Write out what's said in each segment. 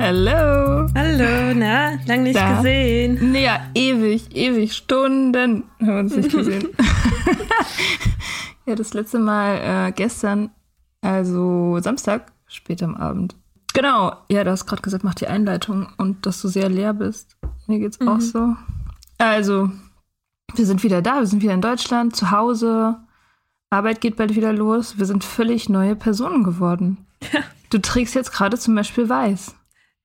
Hello. Hallo, na, lang nicht Da. gesehen. Nee, ja, ewig, ewig, Stunden haben wir uns nicht gesehen. ja, das letzte Mal äh, gestern, also Samstag, spät am Abend. Genau, ja, du hast gerade gesagt, mach die Einleitung und dass du sehr leer bist. Mir geht's auch so. Also, wir sind wieder da, wir sind wieder in Deutschland, zu Hause. Arbeit geht bald wieder los. Wir sind völlig neue Personen geworden. Du trägst jetzt gerade zum Beispiel weiß.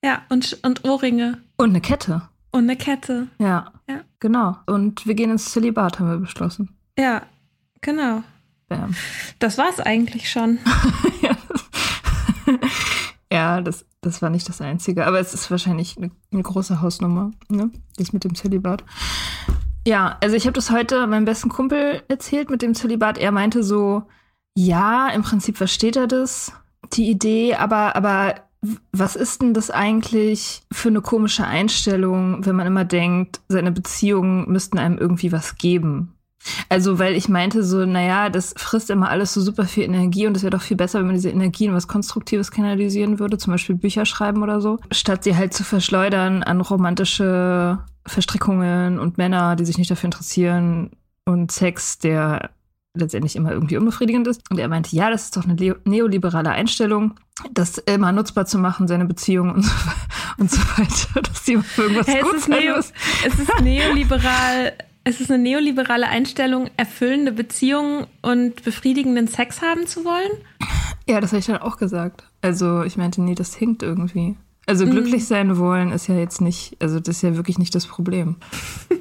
Ja, und, und Ohrringe Und eine Kette. und eine Kette. Ja. Ja. Genau. Und wir gehen ins Zölibat, haben wir beschlossen. Ja, genau. Bam. Das war's eigentlich schon. ja, das, das war nicht das Einzige. Aber es ist wahrscheinlich eine, eine große Hausnummer, ne? Das mit dem Zölibat. Ja, also ich habe das heute meinem besten Kumpel erzählt mit dem Zölibat. Er meinte so, ja, im Prinzip versteht er das, die Idee, aber, aber was ist denn das eigentlich für eine komische Einstellung, wenn man immer denkt, seine Beziehungen müssten einem irgendwie was geben? Also, weil ich meinte so, naja, das frisst immer alles so super viel Energie und es wäre doch viel besser, wenn man diese Energie in was Konstruktives kanalisieren würde, zum Beispiel Bücher schreiben oder so, statt sie halt zu verschleudern an romantische Verstrickungen und Männer, die sich nicht dafür interessieren und Sex, der letztendlich immer irgendwie unbefriedigend ist. Und er meinte, ja, das ist doch eine neoliberale Einstellung, das immer nutzbar zu machen, seine Beziehungen und so, und so weiter, dass die für irgendwas Hey, gut es, ist neo, es ist neoliberal. Es ist eine neoliberale Einstellung, erfüllende Beziehungen und befriedigenden Sex haben zu wollen. Ja, das habe ich dann auch gesagt. Also ich meinte, nee, das hinkt irgendwie. Also glücklich sein wollen ist ja jetzt nicht, also das ist ja wirklich nicht das Problem.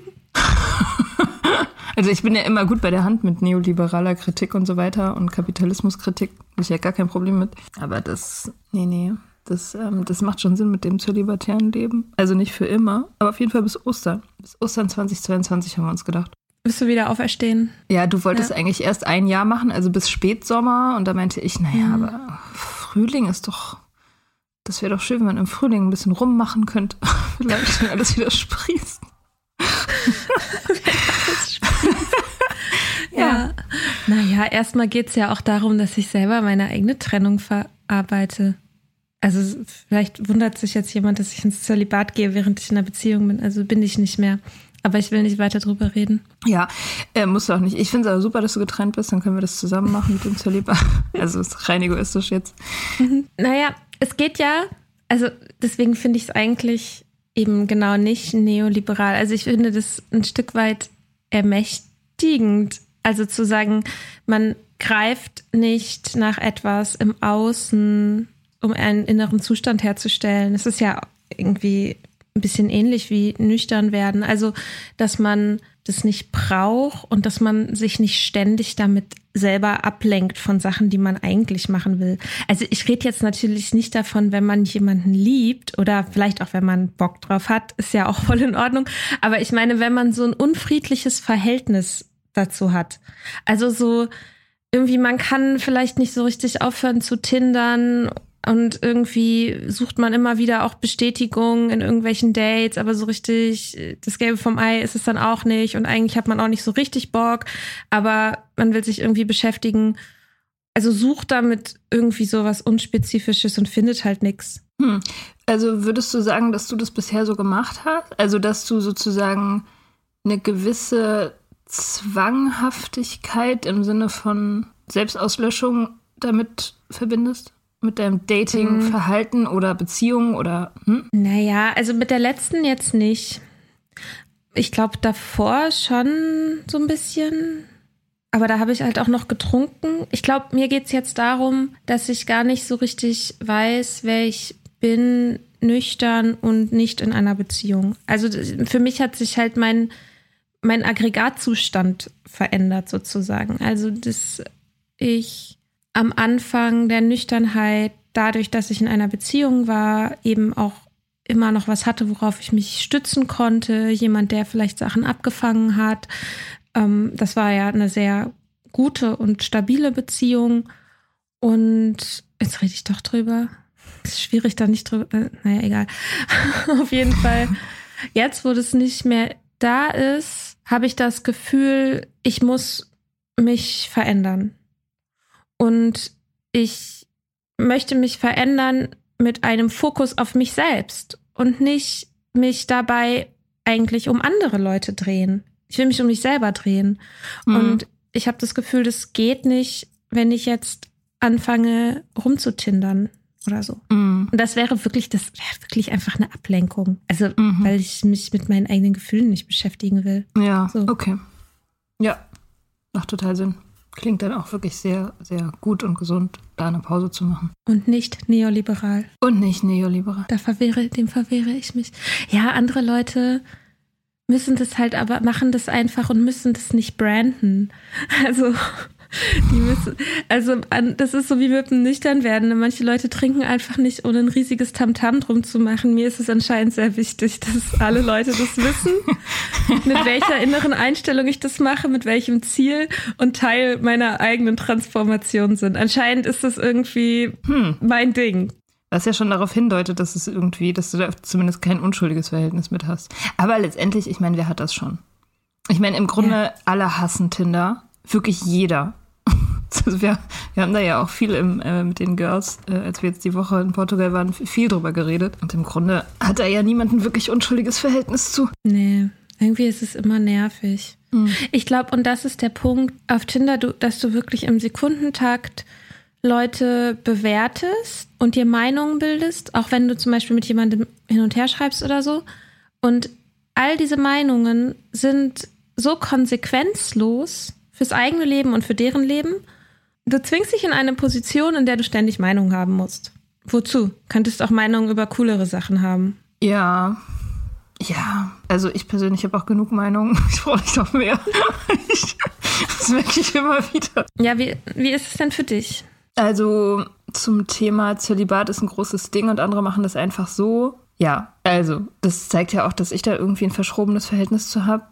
also ich bin ja immer gut bei der Hand mit neoliberaler Kritik und so weiter und Kapitalismuskritik. Habe ich ja gar kein Problem mit. Aber das, nee, nee, das, ähm, das macht schon Sinn mit dem zölibatären Leben. Also nicht für immer, aber auf jeden Fall bis Ostern. Bis Ostern 2022 haben wir uns gedacht. Bist du wieder auferstehen? Ja, du wolltest Ja. eigentlich erst ein Jahr machen, also bis Spätsommer. Und da meinte ich, naja, aber Frühling ist doch, das wäre doch schön, wenn man im Frühling ein bisschen rummachen könnte. Vielleicht, wenn alles wieder sprießt. Ja. Naja, erstmal geht es ja auch darum, dass ich selber meine eigene Trennung verarbeite. Also vielleicht wundert sich jetzt jemand, dass ich ins Zölibat gehe, während ich in einer Beziehung bin. Also bin ich nicht mehr. Aber ich will nicht weiter drüber reden. Ja, äh, musst du auch nicht. Ich finde es aber super, dass du getrennt bist. Dann können wir das zusammen machen mit dem Zölibat. Also ist rein egoistisch jetzt. Mhm. Naja, es geht ja, also deswegen finde ich es eigentlich eben genau nicht neoliberal. Also ich finde das ein Stück weit ermächtigend. Also zu sagen, man greift nicht nach etwas im Außen, um einen inneren Zustand herzustellen. Es ist ja irgendwie ein bisschen ähnlich wie nüchtern werden. Also, dass man das nicht braucht und dass man sich nicht ständig damit selber ablenkt von Sachen, die man eigentlich machen will. Also ich rede jetzt natürlich nicht davon, wenn man jemanden liebt oder vielleicht auch wenn man Bock drauf hat, ist ja auch voll in Ordnung. Aber ich meine, wenn man so ein unfriedliches Verhältnis dazu hat. Also so irgendwie, man kann vielleicht nicht so richtig aufhören zu tindern und irgendwie sucht man immer wieder auch Bestätigung in irgendwelchen Dates, aber so richtig das Gelbe vom Ei ist es dann auch nicht. Und eigentlich hat man auch nicht so richtig Bock, aber man will sich irgendwie beschäftigen. Also sucht damit irgendwie so was Unspezifisches und findet halt nichts. Hm. Also würdest du sagen, dass du das bisher so gemacht hast? Also dass du sozusagen eine gewisse Zwanghaftigkeit im Sinne von Selbstauslöschung damit verbindest? Mit deinem Dating-Verhalten oder Beziehung oder? Hm? Naja, also mit der letzten jetzt nicht. Ich glaube davor schon so ein bisschen. Aber da habe ich halt auch noch getrunken. Ich glaube, mir geht es jetzt darum, dass ich gar nicht so richtig weiß, wer ich bin, nüchtern und nicht in einer Beziehung. Also für mich hat sich halt mein, mein Aggregatzustand verändert sozusagen. Also dass ich am Anfang der Nüchternheit, dadurch, dass ich in einer Beziehung war, eben auch immer noch was hatte, worauf ich mich stützen konnte, jemand, der vielleicht Sachen abgefangen hat. Ähm, das war ja eine sehr gute und stabile Beziehung. Und jetzt rede ich doch drüber. ist schwierig, da nicht drüber. Äh, naja, egal. Auf jeden Fall. Jetzt, wo das nicht mehr da ist, habe ich das Gefühl, ich muss mich verändern. Und ich möchte mich verändern mit einem Fokus auf mich selbst und nicht mich dabei eigentlich um andere Leute drehen. Ich will mich um mich selber drehen. Mhm. Und ich habe das Gefühl, das geht nicht, wenn ich jetzt anfange rumzutindern oder so. Mhm. Und das wäre wirklich, das wäre wirklich einfach eine Ablenkung. Also, mhm. weil ich mich mit meinen eigenen Gefühlen nicht beschäftigen will. Ja, so. okay. Ja, macht total Sinn klingt dann auch wirklich sehr, sehr gut und gesund, da eine Pause zu machen. Und nicht neoliberal. Und nicht neoliberal. Da verwehre, dem verwehre ich mich. Ja, andere Leute müssen das halt aber, machen das einfach und müssen das nicht branden. Also die müssen, also das ist so wie mit dem Nüchternwerden. Manche Leute trinken einfach nicht, ohne ein riesiges Tamtam drum zu machen. Mir ist es anscheinend sehr wichtig, dass alle Leute das wissen, mit welcher inneren Einstellung ich das mache, mit welchem Ziel und Teil meiner eigenen Transformation sind. Anscheinend ist das irgendwie hm. mein Ding. Was ja schon darauf hindeutet, dass es irgendwie, dass du da zumindest kein unschuldiges Verhältnis mit hast. Aber letztendlich, ich meine, wer hat das schon? Ich meine, im Grunde ja. alle hassen Tinder. Wirklich jeder. Also wir, wir haben da ja auch viel im, äh, mit den Girls, äh, als wir jetzt die Woche in Portugal waren, viel drüber geredet. Und im Grunde hat da ja niemand ein wirklich unschuldiges Verhältnis zu. Nee, irgendwie ist es immer nervig. Mhm. Ich glaube, und das ist der Punkt auf Tinder, du, dass du wirklich im Sekundentakt Leute bewertest und dir Meinungen bildest, auch wenn du zum Beispiel mit jemandem hin und her schreibst oder so. Und all diese Meinungen sind so konsequenzlos fürs eigene Leben und für deren Leben Du zwingst dich in eine Position, in der du ständig Meinung haben musst. Wozu? Könntest auch Meinungen über coolere Sachen haben. Ja. Ja, also ich persönlich habe auch genug Meinungen. Ich brauche nicht noch mehr. das merke ich immer wieder. Ja, wie, wie ist es denn für dich? Also zum Thema Zölibat ist ein großes Ding und andere machen das einfach so. Ja, also das zeigt ja auch, dass ich da irgendwie ein verschrobenes Verhältnis zu habe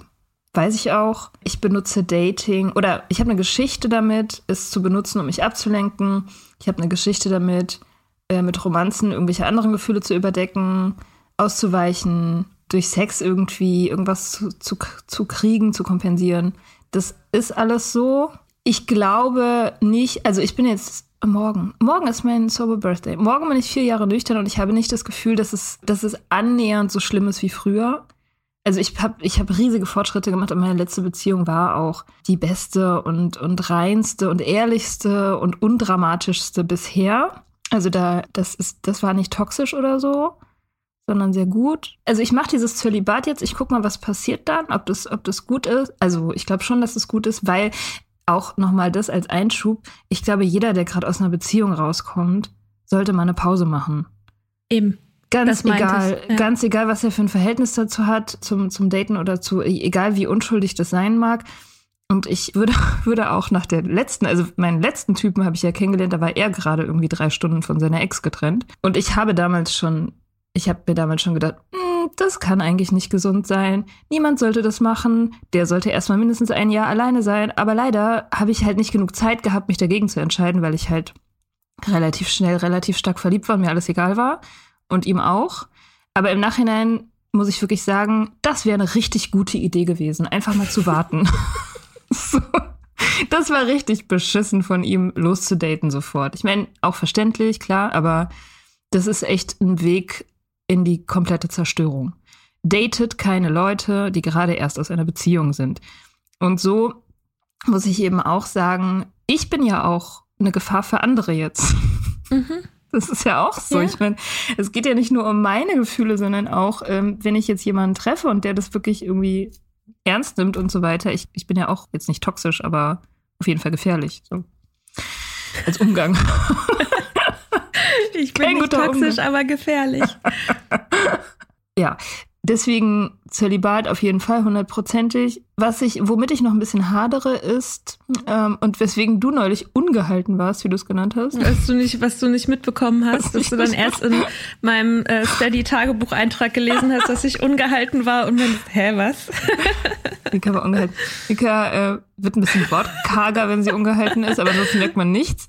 weiß ich auch. Ich benutze Dating oder ich habe eine Geschichte damit, es zu benutzen, um mich abzulenken. Ich habe eine Geschichte damit, äh, mit Romanzen irgendwelche anderen Gefühle zu überdecken, auszuweichen, durch Sex irgendwie irgendwas zu, zu, zu kriegen, zu kompensieren. Das ist alles so. Ich glaube nicht, also ich bin jetzt morgen. Morgen ist mein Sober Birthday. Morgen bin ich vier Jahre nüchtern und ich habe nicht das Gefühl, dass es, dass es annähernd so schlimm ist wie früher. Also ich habe ich hab riesige Fortschritte gemacht und meine letzte Beziehung war auch die beste und, und reinste und ehrlichste und undramatischste bisher. Also da, das ist, das war nicht toxisch oder so, sondern sehr gut. Also ich mache dieses Zölibat jetzt, ich gucke mal, was passiert dann, ob das, ob das gut ist. Also ich glaube schon, dass es gut ist, weil auch nochmal das als Einschub. Ich glaube, jeder, der gerade aus einer Beziehung rauskommt, sollte mal eine Pause machen. Eben. Ganz egal, ich, ja. ganz egal, was er für ein Verhältnis dazu hat, zum, zum Daten oder zu, egal wie unschuldig das sein mag. Und ich würde, würde auch nach der letzten, also meinen letzten Typen habe ich ja kennengelernt, da war er gerade irgendwie drei Stunden von seiner Ex getrennt. Und ich habe damals schon, ich habe mir damals schon gedacht, hm, das kann eigentlich nicht gesund sein. Niemand sollte das machen. Der sollte erstmal mindestens ein Jahr alleine sein. Aber leider habe ich halt nicht genug Zeit gehabt, mich dagegen zu entscheiden, weil ich halt relativ schnell, relativ stark verliebt war und mir alles egal war. Und ihm auch. Aber im Nachhinein muss ich wirklich sagen, das wäre eine richtig gute Idee gewesen, einfach mal zu warten. so. Das war richtig beschissen von ihm, loszudaten sofort. Ich meine, auch verständlich, klar, aber das ist echt ein Weg in die komplette Zerstörung. Datet keine Leute, die gerade erst aus einer Beziehung sind. Und so muss ich eben auch sagen, ich bin ja auch eine Gefahr für andere jetzt. Mhm. Das ist ja auch so. Ja. Ich meine, es geht ja nicht nur um meine Gefühle, sondern auch, ähm, wenn ich jetzt jemanden treffe und der das wirklich irgendwie ernst nimmt und so weiter. Ich, ich bin ja auch jetzt nicht toxisch, aber auf jeden Fall gefährlich. So. Als Umgang. ich bin Kein nicht toxisch, Umgang. aber gefährlich. ja, Deswegen Zölibat auf jeden Fall hundertprozentig. Was ich, womit ich noch ein bisschen hadere, ist ähm, und weswegen du neulich ungehalten warst, wie du es genannt hast. Was du nicht, was du nicht mitbekommen hast, dass du dann erst in meinem äh, Steady-Tagebucheintrag gelesen hast, dass ich ungehalten war und dann, hä, was? Mika war ungehalten. Mika äh, wird ein bisschen wortkarger, wenn sie ungehalten ist, aber sonst merkt man nichts.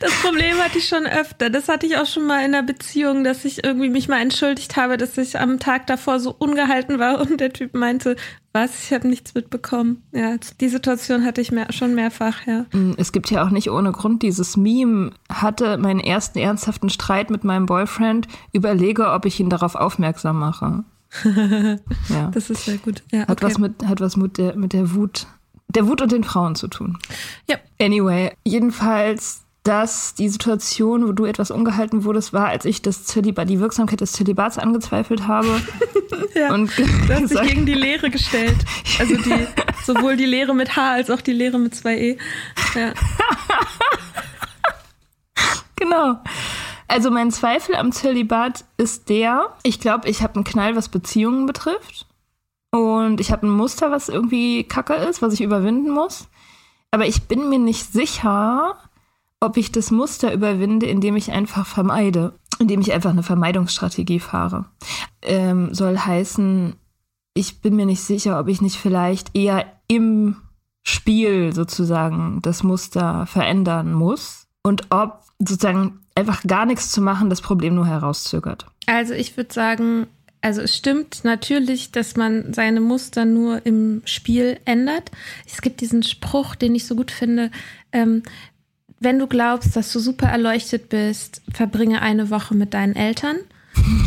Das Problem hatte ich schon öfter. Das hatte ich auch schon mal in einer Beziehung, dass ich irgendwie mich mal entschuldigt habe, dass ich am Tag davor so ungehalten war und der Typ meinte, was, ich habe nichts mitbekommen. Ja, die Situation hatte ich mehr, schon mehrfach, ja. Mm, es gibt ja auch nicht ohne Grund dieses Meme, hatte meinen ersten ernsthaften Streit mit meinem Boyfriend, überlege, ob ich ihn darauf aufmerksam mache. ja. Das ist sehr gut. Ja, hat was mit, hat was mit der, mit der Wut, der Wut und den Frauen zu tun. Ja. Anyway, jedenfalls dass die Situation, wo du etwas ungehalten wurdest, war, als ich das Zölibat, die Wirksamkeit des Zölibats angezweifelt habe. ja, und du hast dich gegen die Lehre gestellt. Also die, sowohl die Lehre mit H als auch die Lehre mit zwei E. Ja. genau. Also mein Zweifel am Zölibat ist der, ich glaube, ich habe einen Knall, was Beziehungen betrifft. Und ich habe ein Muster, was irgendwie kacke ist, was ich überwinden muss. Aber ich bin mir nicht sicher, ob ich das Muster überwinde, indem ich einfach vermeide, indem ich einfach eine Vermeidungsstrategie fahre. Ähm, soll heißen, ich bin mir nicht sicher, ob ich nicht vielleicht eher im Spiel sozusagen das Muster verändern muss und ob sozusagen einfach gar nichts zu machen das Problem nur herauszögert. Also ich würde sagen, also es stimmt natürlich, dass man seine Muster nur im Spiel ändert. Es gibt diesen Spruch, den ich so gut finde, ähm, wenn du glaubst, dass du super erleuchtet bist, verbringe eine Woche mit deinen Eltern.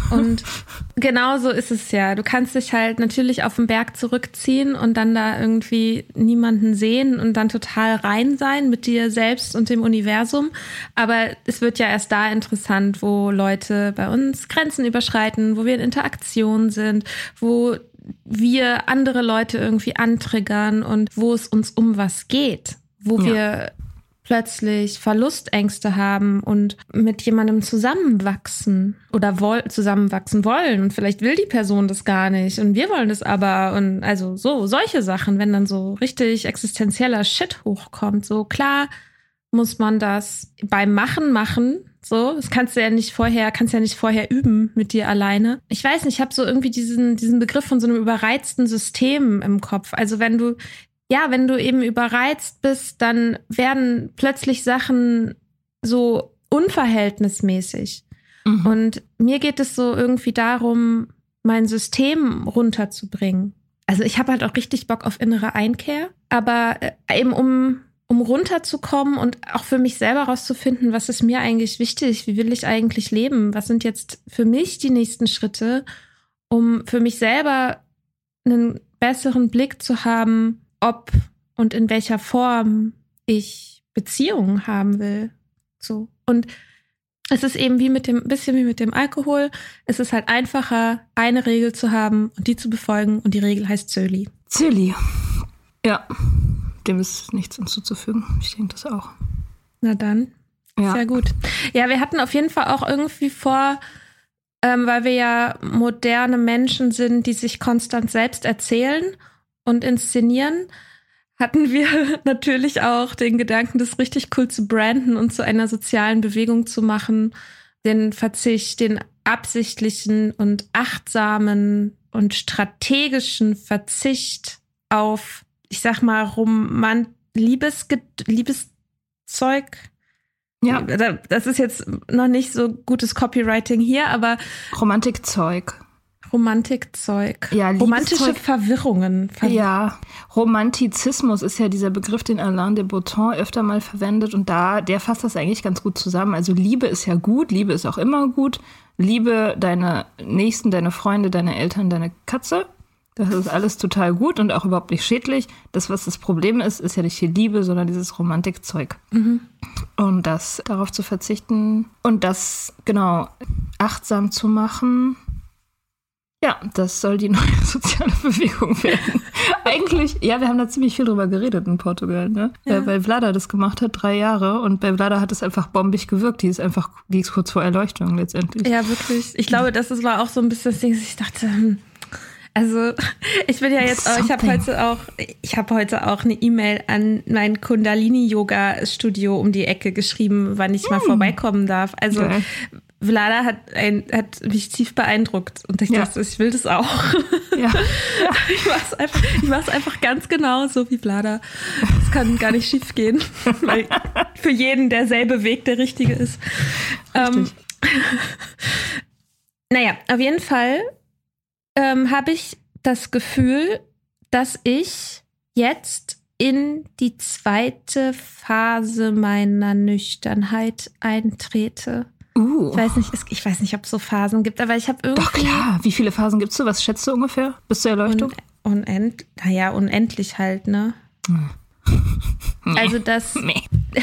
Und genauso ist es ja. Du kannst dich halt natürlich auf den Berg zurückziehen und dann da irgendwie niemanden sehen und dann total rein sein mit dir selbst und dem Universum. Aber es wird ja erst da interessant, wo Leute bei uns Grenzen überschreiten, wo wir in Interaktion sind, wo wir andere Leute irgendwie antriggern und wo es uns um was geht, wo ja. wir plötzlich Verlustängste haben und mit jemandem zusammenwachsen oder woll zusammenwachsen wollen und vielleicht will die Person das gar nicht und wir wollen das aber und also so solche Sachen, wenn dann so richtig existenzieller Shit hochkommt, so klar muss man das beim Machen machen. So, das kannst du ja nicht vorher, kannst ja nicht vorher üben mit dir alleine. Ich weiß nicht, ich habe so irgendwie diesen, diesen Begriff von so einem überreizten System im Kopf. Also wenn du ja, wenn du eben überreizt bist, dann werden plötzlich Sachen so unverhältnismäßig. Mhm. Und mir geht es so irgendwie darum, mein System runterzubringen. Also ich habe halt auch richtig Bock auf innere Einkehr, aber äh, eben um um runterzukommen und auch für mich selber rauszufinden, was ist mir eigentlich wichtig, wie will ich eigentlich leben, was sind jetzt für mich die nächsten Schritte, um für mich selber einen besseren Blick zu haben, ob und in welcher Form ich Beziehungen haben will. So. Und es ist eben wie mit dem, bisschen wie mit dem Alkohol. Es ist halt einfacher, eine Regel zu haben und die zu befolgen. Und die Regel heißt Zöli. Zöli. Ja, dem ist nichts hinzuzufügen. Ich denke das auch. Na dann. Ja. Sehr gut. Ja, wir hatten auf jeden Fall auch irgendwie vor, ähm, weil wir ja moderne Menschen sind, die sich konstant selbst erzählen und inszenieren, hatten wir natürlich auch den Gedanken, das richtig cool zu branden und zu einer sozialen Bewegung zu machen, den Verzicht, den absichtlichen und achtsamen und strategischen Verzicht auf, ich sag mal, Romant Liebes Liebeszeug. Ja. Das ist jetzt noch nicht so gutes Copywriting hier, aber Romantikzeug. Romantikzeug. Ja, Romantische. Verwirrungen. Ver Ja, Romantizismus ist ja dieser Begriff, den Alain de Botton öfter mal verwendet und da, der fasst das eigentlich ganz gut zusammen. Also Liebe ist ja gut, Liebe ist auch immer gut. Liebe deine Nächsten, deine Freunde, deine Eltern, deine Katze. Das ist alles total gut und auch überhaupt nicht schädlich. Das, was das Problem ist, ist ja nicht die Liebe, sondern dieses Romantikzeug. Und das darauf zu verzichten und das genau achtsam zu machen. Ja, das soll die neue soziale Bewegung werden. Eigentlich, ja, wir haben da ziemlich viel drüber geredet in Portugal, ne? Ja. Weil, Vlada das gemacht hat, drei Jahre, und bei Vlada hat es einfach bombig gewirkt. Die ist einfach, die ist kurz vor Erleuchtung letztendlich. Ja, wirklich. Ich glaube, das war auch so ein bisschen das Ding, dass ich dachte, hm, also ich bin ja jetzt, auch, ich habe heute auch, ich habe heute auch eine E-Mail an mein Kundalini-Yoga-Studio um die Ecke geschrieben, wann ich mal vorbeikommen darf. Also Geil. Vlada hat, ein, hat mich tief beeindruckt und ich Ja. dachte, ich will das auch. Ja. Ich mach's einfach, ich mach's einfach ganz genau so wie Vlada. Das kann gar nicht schief gehen, weil für jeden derselbe Weg der richtige ist. Ähm, Richtig. naja, auf jeden Fall ähm, habe ich das Gefühl, dass ich jetzt in die zweite Phase meiner Nüchternheit eintrete. Uh. Ich weiß nicht, es, ich weiß nicht, ob es so Phasen gibt, aber ich habe irgendwie Doch klar. Wie viele Phasen gibt's so? Was schätzt du ungefähr bis zur Erleuchtung? un, unend, naja, unendlich halt, ne? Also das, Nee.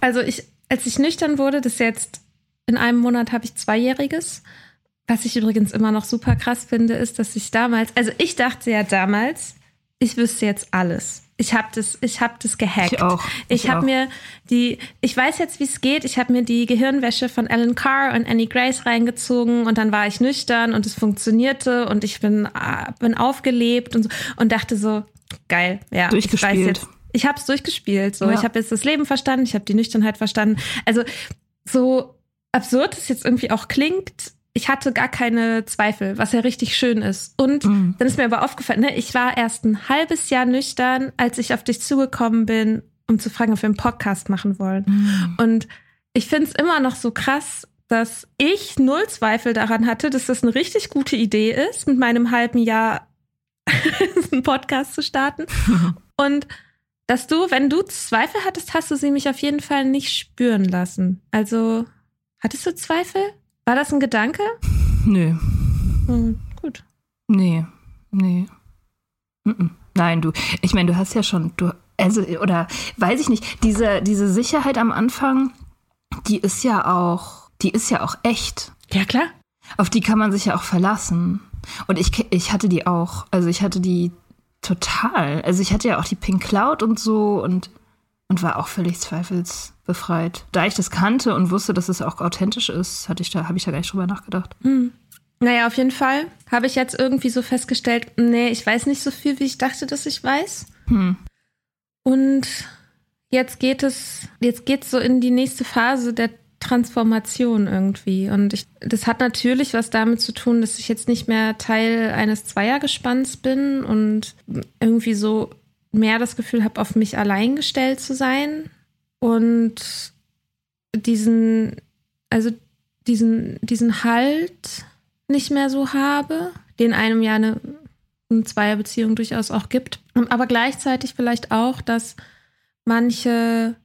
also ich, als ich nüchtern wurde, das jetzt in einem Monat habe ich zweijähriges. Was ich übrigens immer noch super krass finde, ist, dass ich damals, also ich dachte ja damals, ich wüsste jetzt alles. Ich habe das, ich habe das gehackt. Ich auch. Ich, Ich habe mir die, ich weiß jetzt, wie es geht. Ich habe mir die Gehirnwäsche von Alan Carr und Annie Grace reingezogen und dann war ich nüchtern und es funktionierte und ich bin, ah, bin aufgelebt und so und dachte so, geil, ja, ich weiß Durchgespielt. jetzt. Ich habe es durchgespielt. So, Ja. ich habe jetzt das Leben verstanden, ich habe die Nüchternheit verstanden. Also so absurd es jetzt irgendwie auch klingt, ich hatte gar keine Zweifel, was ja richtig schön ist. Und Mhm. dann ist mir aber aufgefallen, ne, ich war erst ein halbes Jahr nüchtern, als ich auf dich zugekommen bin, um zu fragen, ob wir einen Podcast machen wollen. Mhm. Und ich finde es immer noch so krass, dass ich null Zweifel daran hatte, dass das eine richtig gute Idee ist, mit meinem halben Jahr einen Podcast zu starten. Und dass du, wenn du Zweifel hattest, hast du sie mich auf jeden Fall nicht spüren lassen. Also, hattest du Zweifel? War das ein Gedanke? Nö. Hm, gut. Nee, nee. Nein, du, ich meine, du hast ja schon, du, also, oder weiß ich nicht, diese, diese Sicherheit am Anfang, die ist ja auch, die ist ja auch echt. Ja, klar. Auf die kann man sich ja auch verlassen. Und ich, ich hatte die auch, also ich hatte die total. Also ich hatte ja auch die Pink Cloud und so und, und war auch völlig zweifelsbefreit. Da ich das kannte und wusste, dass es auch authentisch ist, hatte ich da, habe ich da gar nicht drüber nachgedacht. Naja, auf jeden Fall habe ich jetzt irgendwie so festgestellt, nee, ich weiß nicht so viel, wie ich dachte, dass ich weiß. Hm. Und jetzt geht es, jetzt geht's so in die nächste Phase der Transformation irgendwie. Und ich, das hat natürlich was damit zu tun, dass ich jetzt nicht mehr Teil eines Zweiergespanns bin und irgendwie so mehr das Gefühl habe, auf mich allein gestellt zu sein. Und diesen, also diesen, diesen Halt nicht mehr so habe, den einem ja eine, eine Zweierbeziehung durchaus auch gibt. Aber gleichzeitig vielleicht auch, dass manche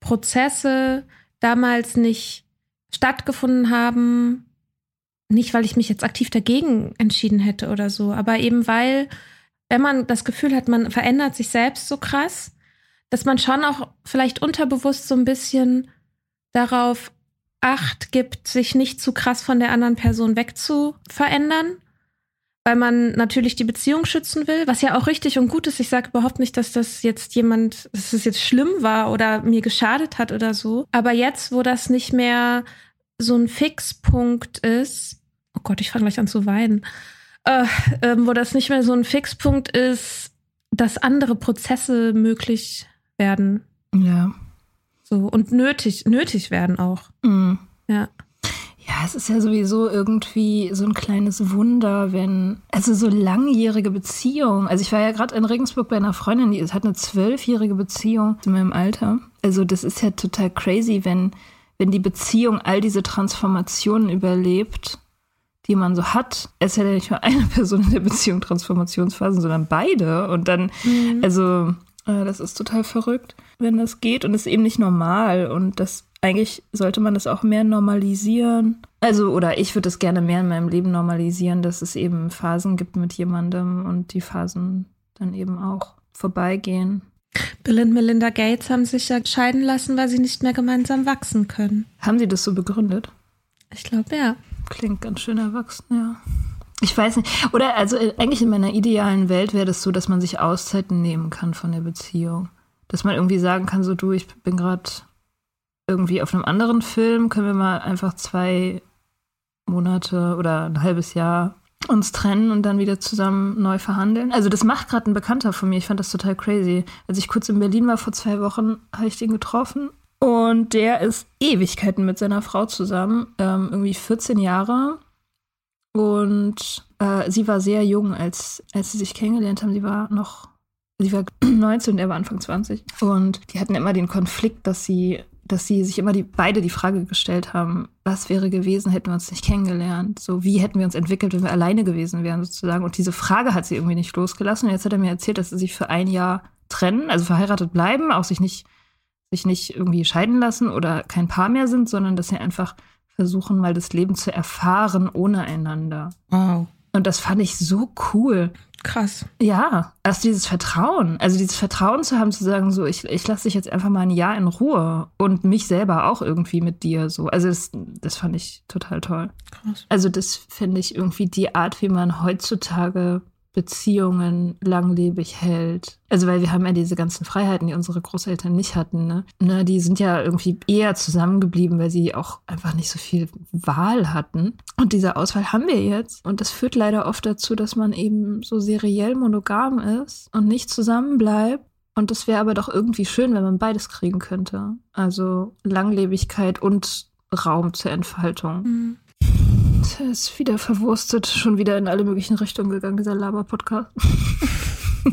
Prozesse damals nicht stattgefunden haben. Nicht, weil ich mich jetzt aktiv dagegen entschieden hätte oder so, aber eben weil, wenn man das Gefühl hat, man verändert sich selbst so krass, dass man schon auch vielleicht unterbewusst so ein bisschen darauf Acht gibt, sich nicht zu krass von der anderen Person wegzuverändern weil man natürlich die Beziehung schützen will, was ja auch richtig und gut ist. Ich sage überhaupt nicht, dass das jetzt jemand, dass es jetzt schlimm war oder mir geschadet hat oder so. Aber jetzt, wo das nicht mehr so ein Fixpunkt ist, oh Gott, ich fange gleich an zu weinen, äh, äh, wo das nicht mehr so ein Fixpunkt ist, dass andere Prozesse möglich werden. Ja. So und nötig, nötig werden auch. Mhm. Ja. Ja, es ist ja sowieso irgendwie so ein kleines Wunder, wenn, also so langjährige Beziehungen. Also ich war ja gerade in Regensburg bei einer Freundin, die hat eine zwölfjährige Beziehung in meinem Alter. Also das ist ja total crazy, wenn, wenn die Beziehung all diese Transformationen überlebt, die man so hat. Es ist ja nicht nur eine Person in der Beziehung Transformationsphasen, sondern beide. Und dann, mhm. also äh, das ist total verrückt, wenn das geht. Und es ist eben nicht normal. Und das eigentlich sollte man das auch mehr normalisieren. Also, oder ich würde es gerne mehr in meinem Leben normalisieren, dass es eben Phasen gibt mit jemandem und die Phasen dann eben auch vorbeigehen. Bill und Melinda Gates haben sich ja scheiden lassen, weil sie nicht mehr gemeinsam wachsen können. Haben sie das so begründet? Ich glaube, ja. Klingt ganz schön erwachsen, ja. Ich weiß nicht. Oder also äh, eigentlich in meiner idealen Welt wäre das so, dass man sich Auszeiten nehmen kann von der Beziehung. Dass man irgendwie sagen kann, so du, ich bin gerade irgendwie auf einem anderen Film können wir mal einfach zwei Monate oder ein halbes Jahr uns trennen und dann wieder zusammen neu verhandeln. Also das macht gerade ein Bekannter von mir. Ich fand das total crazy. Als ich kurz in Berlin war vor zwei Wochen, habe ich den getroffen und der ist Ewigkeiten mit seiner Frau zusammen, ähm, irgendwie 14 Jahre. Und äh, sie war sehr jung, als, als sie sich kennengelernt haben. Sie war noch, sie war 19 und er war Anfang 20. Und die hatten immer den Konflikt, dass sie dass sie sich immer die, beide die Frage gestellt haben, was wäre gewesen, hätten wir uns nicht kennengelernt? So, wie hätten wir uns entwickelt, wenn wir alleine gewesen wären, sozusagen? Und diese Frage hat sie irgendwie nicht losgelassen. Und jetzt hat er mir erzählt, dass sie sich für ein Jahr trennen, also verheiratet bleiben, auch sich nicht, sich nicht irgendwie scheiden lassen oder kein Paar mehr sind, sondern dass sie einfach versuchen, mal das Leben zu erfahren ohne einander. Wow. Und das fand ich so cool. Krass. Ja, also dieses Vertrauen. Also dieses Vertrauen zu haben, zu sagen, so, ich, ich lasse dich jetzt einfach mal ein Jahr in Ruhe und mich selber auch irgendwie mit dir so. Also das, das fand ich total toll. Krass. Also das finde ich irgendwie die Art, wie man heutzutage Beziehungen langlebig hält. Also weil wir haben ja diese ganzen Freiheiten, die unsere Großeltern nicht hatten. Ne? ne? Die sind ja irgendwie eher zusammengeblieben, weil sie auch einfach nicht so viel Wahl hatten. Und diese Auswahl haben wir jetzt. Und das führt leider oft dazu, dass man eben so seriell monogam ist und nicht zusammenbleibt. Und das wäre aber doch irgendwie schön, wenn man beides kriegen könnte. Also Langlebigkeit und Raum zur Entfaltung. Mhm. Der ist wieder verwurstet, schon wieder in alle möglichen Richtungen gegangen, dieser Laber-Podcast.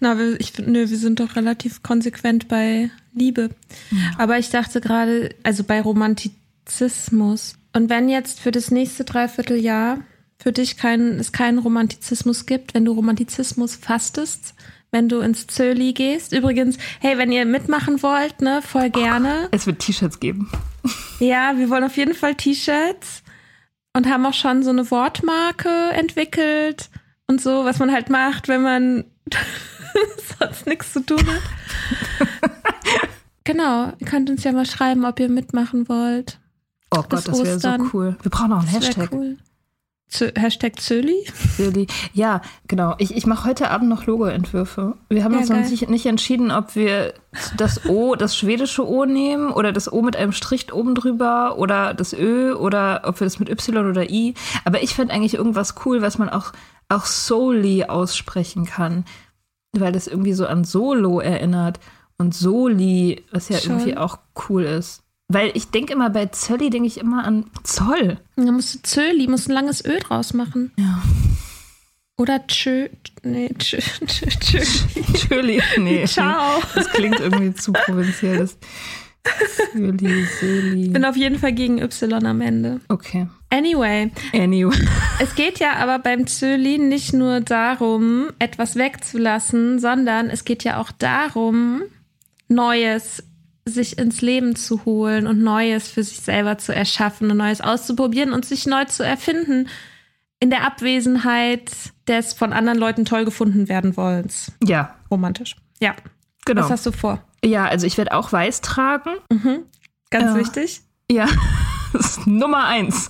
Na, wir, ich, nö, wir sind doch relativ konsequent bei Liebe. Ja. Aber ich dachte gerade, also bei Romantizismus. Und wenn jetzt für das nächste Dreivierteljahr für dich kein, es keinen Romantizismus gibt, wenn du Romantizismus fastest, wenn du ins Zöli gehst. Übrigens, hey, wenn ihr mitmachen wollt, ne, voll gerne. Es wird T-Shirts geben. Ja, wir wollen auf jeden Fall T-Shirts und haben auch schon so eine Wortmarke entwickelt und so, was man halt macht, wenn man sonst nichts zu tun hat. genau, ihr könnt uns ja mal schreiben, ob ihr mitmachen wollt. Oh Gott, das wäre so cool. Wir brauchen auch einen Hashtag. Cool. Z Hashtag Zöli? Zöli. Ja, genau. Ich, ich mache heute Abend noch Logoentwürfe. Wir haben ja, uns noch nicht, nicht, entschieden, ob wir das O, das schwedische O nehmen oder das O mit einem Strich oben drüber oder das Ö oder ob wir das mit Y oder I. Aber ich fände eigentlich irgendwas cool, was man auch, auch Soli aussprechen kann. Weil das irgendwie so an Solo erinnert. Und Soli, was ja Schon. irgendwie auch cool ist. Weil ich denke immer, bei Zölli denke ich immer an Zoll. Da musst du Zölli, musst ein langes Ö draus machen. Ja. Oder tschö, nee, tschö, tschö, tschö. Tschöli, nee. Ciao. Das klingt irgendwie zu provinziell. Das Zöli, Söli. Ich bin auf jeden Fall gegen Y am Ende. Okay. Anyway. Anyway. Es geht ja aber beim Zöli nicht nur darum, etwas wegzulassen, sondern es geht ja auch darum, Neues sich ins Leben zu holen und Neues für sich selber zu erschaffen und Neues auszuprobieren und sich neu zu erfinden in der Abwesenheit des von anderen Leuten toll gefunden werden wollens. Ja. Romantisch. Ja. Genau. Was hast du vor? Ja, also ich werde auch weiß tragen. Mhm. Ganz Ja. wichtig. Ja, das ist Nummer eins.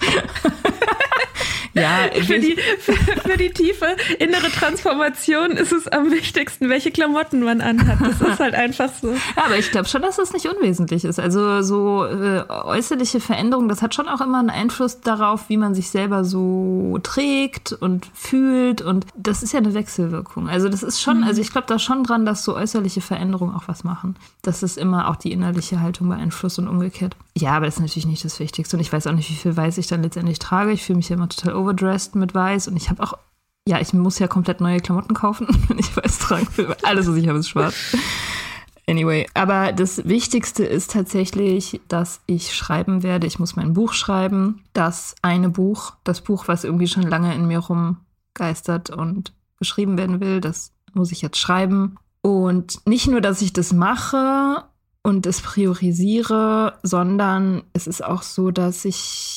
Ja, Für die, für, für die tiefe innere Transformation ist es am wichtigsten, welche Klamotten man anhat. Das ist halt einfach so. Ja, aber ich glaube schon, dass das nicht unwesentlich ist. Also so äh, äußerliche Veränderungen, das hat schon auch immer einen Einfluss darauf, wie man sich selber so trägt und fühlt. Und das ist ja eine Wechselwirkung. Also das ist schon, also ich glaube da schon dran, dass so äußerliche Veränderungen auch was machen. Dass es immer auch die innerliche Haltung beeinflusst und umgekehrt. Ja, aber das ist natürlich nicht das Wichtigste. Und ich weiß auch nicht, wie viel Weiß ich dann letztendlich trage. Ich fühle mich ja immer total overdressed mit Weiß. Und ich habe auch, ja, ich muss ja komplett neue Klamotten kaufen, wenn ich Weiß tragen will. Alles, was ich habe, ist schwarz. Anyway, aber das Wichtigste ist tatsächlich, dass ich schreiben werde. Ich muss mein Buch schreiben. Das eine Buch, das Buch, was irgendwie schon lange in mir rumgeistert und geschrieben werden will, das muss ich jetzt schreiben. Und nicht nur, dass ich das mache und es priorisiere, sondern es ist auch so, dass ich,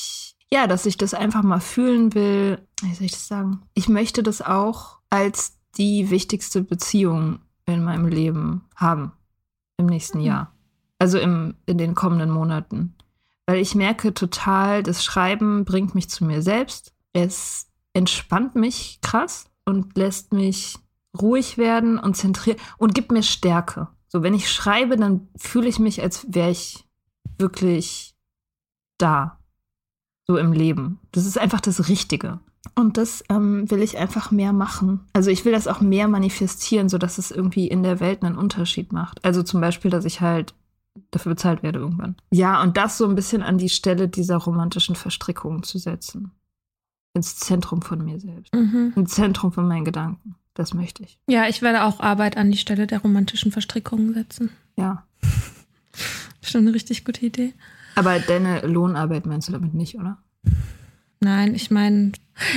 ja, dass ich das einfach mal fühlen will. Wie soll ich das sagen? Ich möchte das auch als die wichtigste Beziehung in meinem Leben haben im nächsten Jahr. Also im, in den kommenden Monaten. Weil ich merke total, das Schreiben bringt mich zu mir selbst. Es entspannt mich krass und lässt mich ruhig werden und zentriert und gibt mir Stärke. So, wenn ich schreibe, dann fühle ich mich, als wäre ich wirklich da. So im Leben. Das ist einfach das Richtige. Und das ähm, will ich einfach mehr machen. Also ich will das auch mehr manifestieren, sodass es irgendwie in der Welt einen Unterschied macht. Also zum Beispiel, dass ich halt dafür bezahlt werde irgendwann. Ja, und das so ein bisschen an die Stelle dieser romantischen Verstrickungen zu setzen. Ins Zentrum von mir selbst. Mhm. Ins Zentrum von meinen Gedanken. Das möchte ich. Ja, ich werde auch Arbeit an die Stelle der romantischen Verstrickungen setzen. Ja. Schon eine richtig gute Idee. Aber deine Lohnarbeit meinst du damit nicht, oder? Nein, ich meine,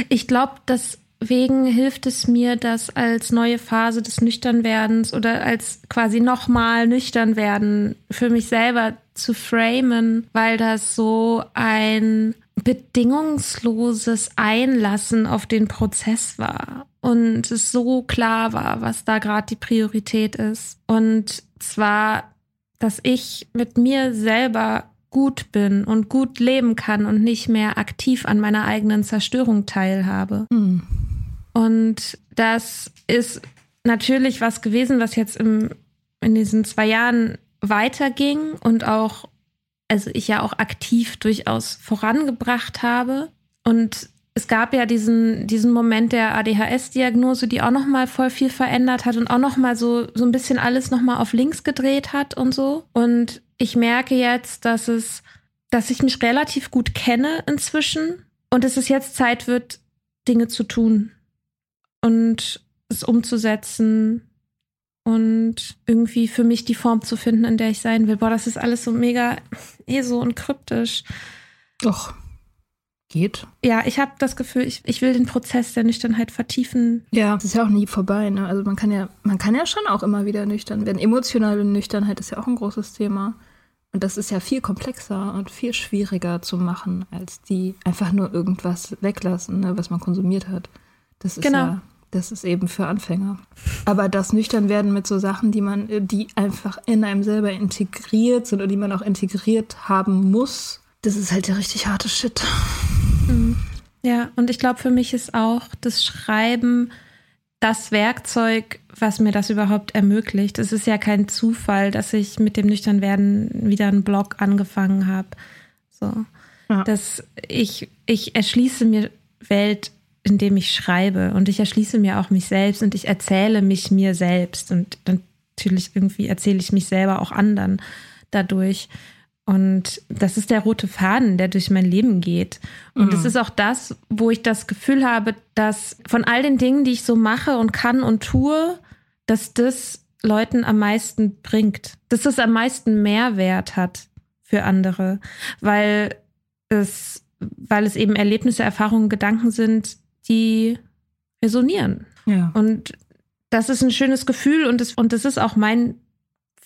ich glaube, deswegen hilft es mir, das als neue Phase des Nüchternwerdens oder als quasi nochmal nüchtern werden für mich selber zu framen, weil das so ein bedingungsloses Einlassen auf den Prozess war und es so klar war, was da gerade die Priorität ist. Und zwar, dass ich mit mir selber gut bin und gut leben kann und nicht mehr aktiv an meiner eigenen Zerstörung teilhabe. Hm. Und das ist natürlich was gewesen, was jetzt im, in diesen zwei Jahren weiterging und auch, also ich ja auch aktiv durchaus vorangebracht habe. Und es gab ja diesen, diesen Moment der ADHS-Diagnose, die auch noch mal voll viel verändert hat und auch noch mal so, so ein bisschen alles noch mal auf links gedreht hat und so. Und ich merke jetzt, dass es, dass ich mich relativ gut kenne inzwischen und dass es jetzt Zeit wird, Dinge zu tun und es umzusetzen und irgendwie für mich die Form zu finden, in der ich sein will. Boah, das ist alles so mega eh so und kryptisch. Doch. Geht. Ja, ich habe das Gefühl, ich, ich will den Prozess der Nüchternheit vertiefen. Ja, es ist ja auch nie vorbei, ne? Also man kann ja, man kann ja schon auch immer wieder nüchtern werden. Emotionale Nüchternheit ist ja auch ein großes Thema. Und das ist ja viel komplexer und viel schwieriger zu machen, als die einfach nur irgendwas weglassen, ne, was man konsumiert hat. Das ist Genau. ja, das ist eben für Anfänger. Aber das nüchtern werden mit so Sachen, die man, die einfach in einem selber integriert sind und die man auch integriert haben muss, das ist halt der richtig harte Shit. Ja, und ich glaube, für mich ist auch das Schreiben das Werkzeug, was mir das überhaupt ermöglicht. Es ist ja kein Zufall, dass ich mit dem Nüchternwerden wieder einen Blog angefangen habe. So. Ja. Dass ich, ich erschließe mir Welt, indem ich schreibe. Und ich erschließe mir auch mich selbst und ich erzähle mich mir selbst. Und natürlich irgendwie erzähle ich mich selber auch anderen dadurch. Und das ist der rote Faden, der durch mein Leben geht. Und es ist auch das, wo ich das Gefühl habe, dass von all den Dingen, die ich so mache und kann und tue, dass das Leuten am meisten bringt. Dass es am meisten Mehrwert hat für andere. Weil es, weil es eben Erlebnisse, Erfahrungen, Gedanken sind, die resonieren. Ja. Und das ist ein schönes Gefühl und das, und das ist auch mein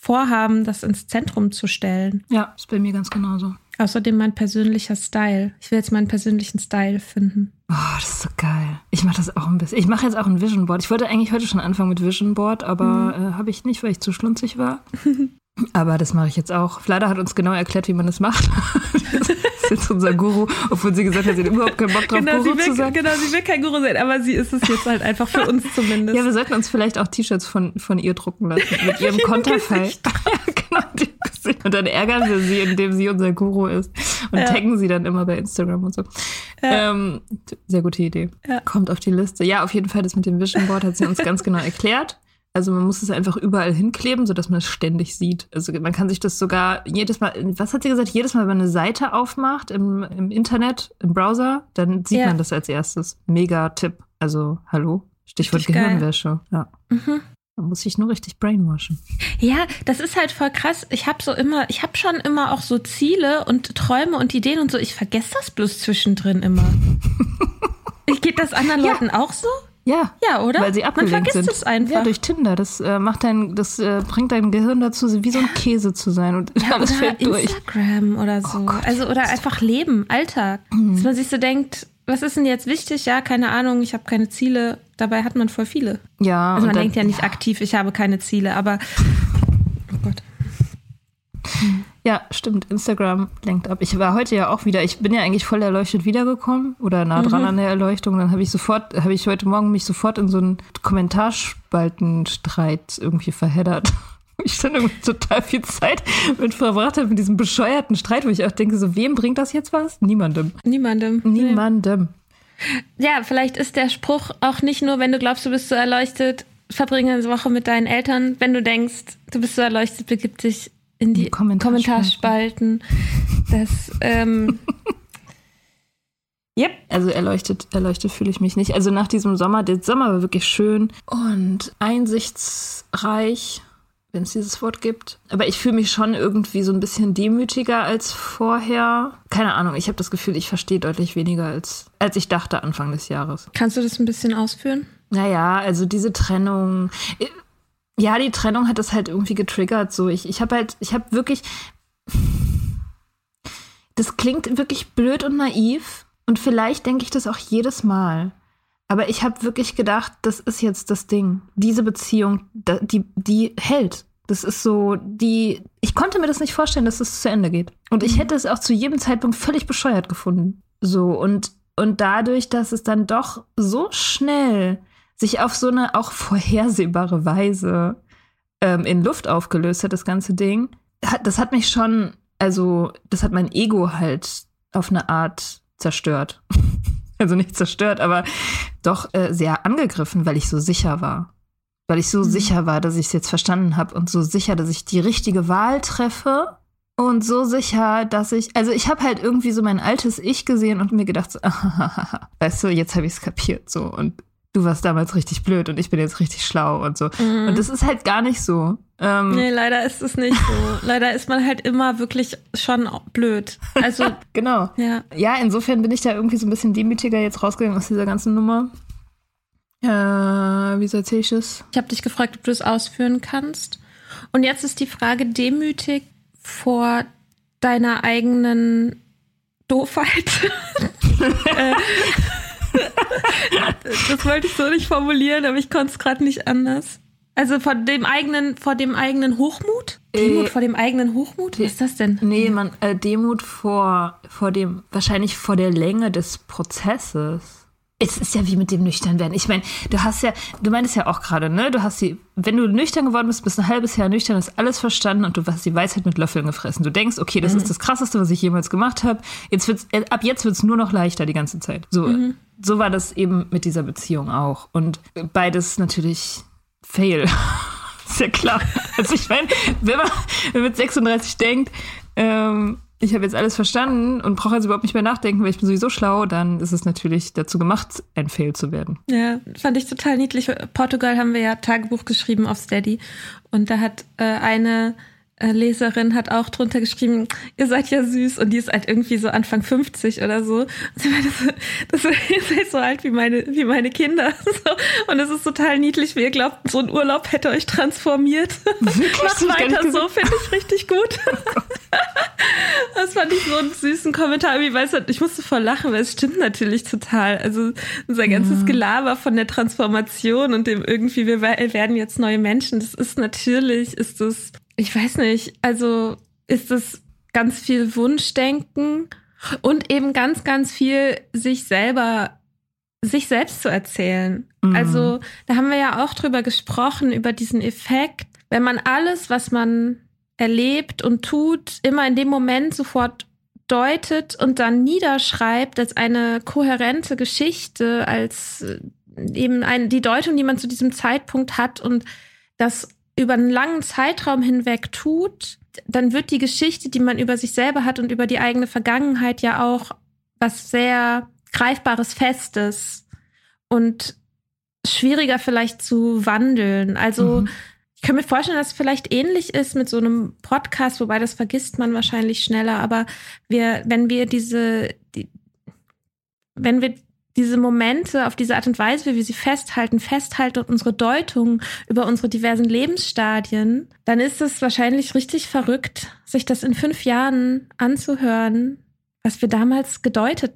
vorhaben, das ins Zentrum zu stellen. Ja, ist bei mir ganz genauso. Außerdem mein persönlicher Style. Ich will jetzt meinen persönlichen Style finden. Oh, das ist so geil. Ich mache das auch ein bisschen. Ich mache jetzt auch ein Vision Board. Ich wollte eigentlich heute schon anfangen mit Vision Board, aber mhm. äh, habe ich nicht, weil ich zu schlunzig war. aber das mache ich jetzt auch. Vlada hat uns genau erklärt, wie man das macht. ist jetzt unser Guru, obwohl sie gesagt hat, sie hat überhaupt keinen Bock drauf, genau, Guru will, zu sein. Genau, sie will kein Guru sein, aber sie ist es jetzt halt einfach für uns zumindest. Ja, wir sollten uns vielleicht auch T-Shirts von, von ihr drucken lassen. Mit ihrem Konterfei. ja, genau, und dann ärgern wir sie, indem sie unser Guru ist. Und ja. taggen sie dann immer bei Instagram und so. Ja. Ähm, sehr gute Idee. Ja. Kommt auf die Liste. Ja, auf jeden Fall, das mit dem Vision Board hat sie uns ganz genau erklärt. Also man muss es einfach überall hinkleben, sodass man es ständig sieht. Also man kann sich das sogar jedes Mal, was hat sie gesagt, jedes Mal, wenn man eine Seite aufmacht im, im Internet, im Browser, dann sieht ja. man das als erstes. Mega Tipp. Also hallo, Stichwort Richtig Gehirnwäsche. Geil. Ja. Mhm. Man muss sich nur richtig brainwashen. Ja, das ist halt voll krass. Ich habe so immer, ich habe schon immer auch so Ziele und Träume und Ideen und so. Ich vergesse das bloß zwischendrin immer. Geht das anderen ja. Leuten auch so? Ja, ja, oder? Weil sie abgelenkt Man vergisst sind. es einfach. Ja, durch Tinder. Das äh, macht dein, das äh, bringt dein Gehirn dazu, wie so ein Käse zu sein und ja, alles oder fällt durch. Instagram oder so. Oh also oder einfach Leben, Alltag. Mhm. Dass man sich so denkt, was ist denn jetzt wichtig? Ja, keine Ahnung, ich habe keine Ziele. Dabei hat man voll viele. Ja. Also man dann, denkt ja nicht aktiv, ich habe keine Ziele, aber oh Gott. Ja, stimmt. Instagram lenkt ab. Ich war heute ja auch wieder, ich bin ja eigentlich voll erleuchtet wiedergekommen oder nah dran mhm. an der Erleuchtung. Dann habe ich sofort, habe ich heute Morgen mich sofort in so einen Kommentarspaltenstreit irgendwie verheddert. Ich dann irgendwie total viel Zeit mit verbracht habe mit diesem bescheuerten Streit, wo ich auch denke, so wem bringt das jetzt was? Niemandem. Niemandem. Niemandem. Ja, vielleicht ist der Spruch auch nicht nur, wenn du glaubst, du bist so erleuchtet, verbringe eine Woche mit deinen Eltern. Wenn du denkst, du bist so erleuchtet, begib dich in die Kommentarspalten. Das, ähm, Yep. Also erleuchtet, erleuchtet fühle ich mich nicht. Also nach diesem Sommer, der Sommer war wirklich schön und einsichtsreich, wenn es dieses Wort gibt. Aber ich fühle mich schon irgendwie so ein bisschen demütiger als vorher. Keine Ahnung, ich habe das Gefühl, ich verstehe deutlich weniger als, als ich dachte Anfang des Jahres. Kannst du das ein bisschen ausführen? Naja, also diese Trennung. Ja, die Trennung hat das halt irgendwie getriggert. So, ich, ich habe halt, ich habe wirklich. Das klingt wirklich blöd und naiv. Und vielleicht denke ich das auch jedes Mal. Aber ich habe wirklich gedacht, das ist jetzt das Ding. Diese Beziehung, die, die hält. Das ist so, die. Ich konnte mir das nicht vorstellen, dass es zu Ende geht. Und ich mhm. hätte es auch zu jedem Zeitpunkt völlig bescheuert gefunden. So, und, und dadurch, dass es dann doch so schnell sich auf so eine auch vorhersehbare Weise ähm, in Luft aufgelöst hat, das ganze Ding, hat, das hat mich schon, also das hat mein Ego halt auf eine Art zerstört. also nicht zerstört, aber doch äh, sehr angegriffen, weil ich so sicher war. Weil ich so mhm. sicher war, dass ich es jetzt verstanden habe und so sicher, dass ich die richtige Wahl treffe und so sicher, dass ich, also ich habe halt irgendwie so mein altes Ich gesehen und mir gedacht, so, weißt du, jetzt habe ich es kapiert so und du warst damals richtig blöd und ich bin jetzt richtig schlau und so. Mhm. Und das ist halt gar nicht so. Ähm, nee, leider ist es nicht so. leider ist man halt immer wirklich schon blöd. Also genau. Ja. ja, insofern bin ich da irgendwie so ein bisschen demütiger jetzt rausgegangen aus dieser ganzen Nummer. Äh, wie erzähle ich es? Ich habe dich gefragt, ob du es ausführen kannst. Und jetzt ist die Frage demütig vor deiner eigenen Doofheit. das wollte ich so nicht formulieren, aber ich konnte es gerade nicht anders. Also vor dem eigenen, vor dem eigenen Hochmut? Demut äh, vor dem eigenen Hochmut? Was ist das denn? Nee, man, äh, Demut vor, vor dem, wahrscheinlich vor der Länge des Prozesses es ist ja wie mit dem Nüchternwerden. Ich meine, du hast ja, du meintest ja auch gerade, ne? Du hast die, wenn du nüchtern geworden bist, bist ein halbes Jahr nüchtern, hast alles verstanden und du hast die Weisheit mit Löffeln gefressen. Du denkst, okay, das mhm. ist das Krasseste, was ich jemals gemacht habe. Jetzt wird's, äh, ab jetzt wird's nur noch leichter die ganze Zeit. So, mhm. So war das eben mit dieser Beziehung auch. Und beides natürlich fail. ist ja klar. Also ich meine, wenn man, mit 36 denkt, ähm, ich habe jetzt alles verstanden und brauche jetzt überhaupt nicht mehr nachdenken, weil ich bin sowieso schlau, dann ist es natürlich dazu gemacht, ein Fail zu werden. Ja, fand ich total niedlich. Portugal haben wir ja Tagebuch geschrieben auf Steady und da hat äh, eine Leserin hat auch drunter geschrieben, ihr seid ja süß und die ist halt irgendwie so Anfang 50 oder so. Das, das ist halt so alt wie meine, wie meine Kinder. Und es ist total niedlich, wie ihr glaubt, so ein Urlaub hätte euch transformiert. Macht weiter so, finde ich richtig gut. Oh das fand ich so einen süßen Kommentar. Ich weiß ich musste voll lachen, weil es stimmt natürlich total. Also unser ganzes Gelaber von der Transformation und dem irgendwie, wir werden jetzt neue Menschen, das ist natürlich, ist das ich weiß nicht, also ist es ganz viel Wunschdenken und eben ganz, ganz viel sich selber, sich selbst zu erzählen. Mhm. Also da haben wir ja auch drüber gesprochen, über diesen Effekt, wenn man alles, was man erlebt und tut, immer in dem Moment sofort deutet und dann niederschreibt als eine kohärente Geschichte, als äh, eben ein, die Deutung, die man zu diesem Zeitpunkt hat und das über einen langen Zeitraum hinweg tut, dann wird die Geschichte, die man über sich selber hat und über die eigene Vergangenheit ja auch was sehr greifbares, festes und schwieriger vielleicht zu wandeln. Also mhm. ich kann mir vorstellen, dass es vielleicht ähnlich ist mit so einem Podcast, wobei das vergisst man wahrscheinlich schneller. Aber wir, wenn wir diese, die, wenn wir diese Momente auf diese Art und Weise, wie wir sie festhalten, festhalten und unsere Deutung über unsere diversen Lebensstadien, dann ist es wahrscheinlich richtig verrückt, sich das in fünf Jahren anzuhören, was wir damals gedeutet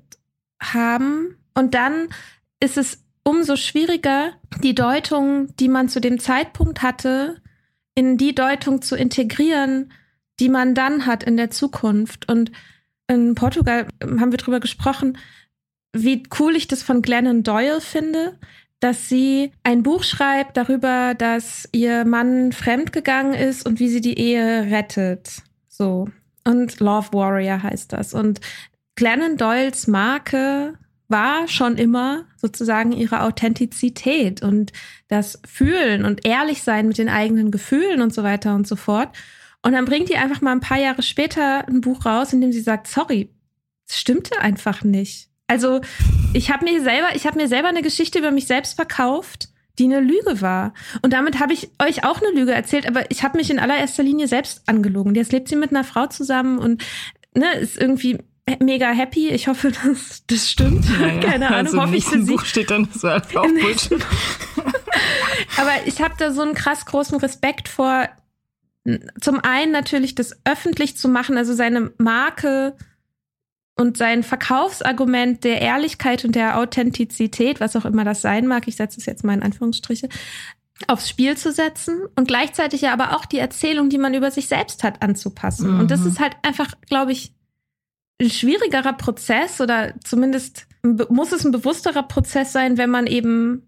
haben. Und dann ist es umso schwieriger, die Deutung, die man zu dem Zeitpunkt hatte, in die Deutung zu integrieren, die man dann hat in der Zukunft. Und in Portugal haben wir drüber gesprochen, wie cool ich das von Glennon Doyle finde, dass sie ein Buch schreibt darüber, dass ihr Mann fremdgegangen ist und wie sie die Ehe rettet. So. Und Love Warrior heißt das. Und Glennon Doyles Marke war schon immer sozusagen ihre Authentizität und das Fühlen und ehrlich sein mit den eigenen Gefühlen und so weiter und so fort. Und dann bringt die einfach mal ein paar Jahre später ein Buch raus, in dem sie sagt, sorry, es stimmte einfach nicht. Also ich habe mir selber, ich habe mir selber eine Geschichte über mich selbst verkauft, die eine Lüge war. Und damit habe ich euch auch eine Lüge erzählt, aber ich habe mich in allererster Linie selbst angelogen. Jetzt lebt sie mit einer Frau zusammen und ne, ist irgendwie mega happy. Ich hoffe, dass das stimmt. Naja, Keine Ahnung, also hoffe ich für sie. Buch steht dann so auch Bullshit. aber ich habe da so einen krass großen Respekt vor. Zum einen natürlich das öffentlich zu machen, also seine Marke und sein Verkaufsargument der Ehrlichkeit und der Authentizität, was auch immer das sein mag, ich setze es jetzt mal in Anführungsstriche, aufs Spiel zu setzen und gleichzeitig ja aber auch die Erzählung, die man über sich selbst hat, anzupassen. Mhm. Und das mhm. ist halt einfach, glaube ich, ein schwierigerer Prozess oder zumindest muss es ein bewussterer Prozess sein, wenn man eben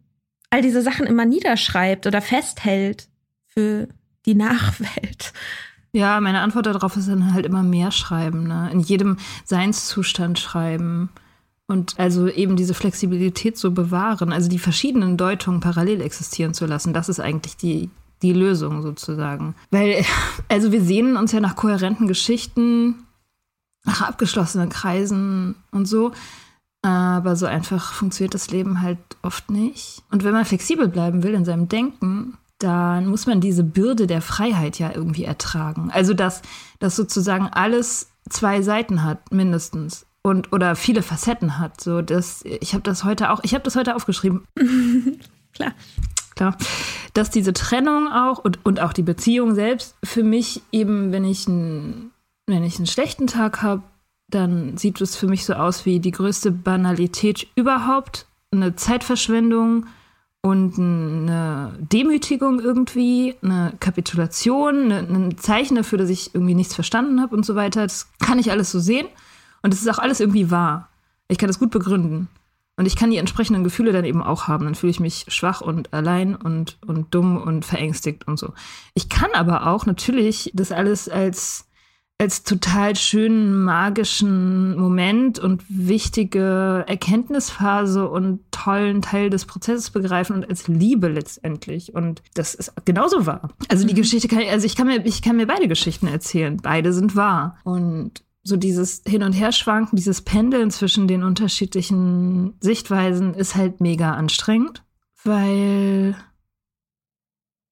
all diese Sachen immer niederschreibt oder festhält für die Nachwelt. Ja, meine Antwort darauf ist dann halt immer mehr schreiben, ne? In jedem Seinszustand schreiben. Und also eben diese Flexibilität so bewahren, also die verschiedenen Deutungen parallel existieren zu lassen, das ist eigentlich die, die Lösung sozusagen. Weil, also wir sehnen uns ja nach kohärenten Geschichten, nach abgeschlossenen Kreisen und so. Aber so einfach funktioniert das Leben halt oft nicht. Und wenn man flexibel bleiben will in seinem Denken, dann muss man diese Bürde der Freiheit ja irgendwie ertragen. Also dass, dass sozusagen alles zwei Seiten hat, mindestens. Und oder viele Facetten hat. So, das, ich habe das heute auch, ich habe das heute aufgeschrieben. Klar. Klar. Dass diese Trennung auch und, und auch die Beziehung selbst für mich eben, wenn ich, ein, wenn ich einen schlechten Tag habe, dann sieht es für mich so aus wie die größte Banalität überhaupt, eine Zeitverschwendung, und eine Demütigung irgendwie, eine Kapitulation, ein Zeichen dafür, dass ich irgendwie nichts verstanden habe und so weiter. Das kann ich alles so sehen und es ist auch alles irgendwie wahr. Ich kann das gut begründen. Und ich kann die entsprechenden Gefühle dann eben auch haben. Dann fühle ich mich schwach und allein und, und dumm und verängstigt und so. Ich kann aber auch natürlich das alles als als total schönen magischen Moment und wichtige Erkenntnisphase und tollen Teil des Prozesses begreifen und als Liebe letztendlich. Und das ist genauso wahr. Also die mhm. Geschichte kann, also ich kann mir, ich kann mir beide Geschichten erzählen. Beide sind wahr. Und so dieses Hin- und Herschwanken, dieses Pendeln zwischen den unterschiedlichen Sichtweisen ist halt mega anstrengend, weil,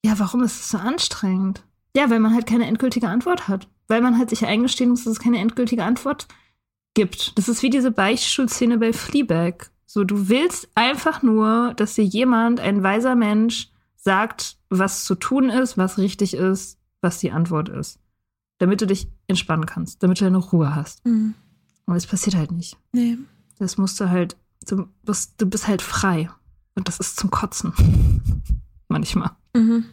ja, warum ist es so anstrengend? Ja, weil man halt keine endgültige Antwort hat. Weil man halt sich eingestehen muss, dass es keine endgültige Antwort gibt. Das ist wie diese Beichtstuhlszene bei Fleabag. So, du willst einfach nur, dass dir jemand, ein weiser Mensch, sagt, was zu tun ist, was richtig ist, was die Antwort ist. Damit du dich entspannen kannst, damit du eine Ruhe hast. Mhm. Und es passiert halt nicht. Nee. Das musst du halt, du bist, du bist halt frei. Und das ist zum Kotzen. Manchmal. Mhm.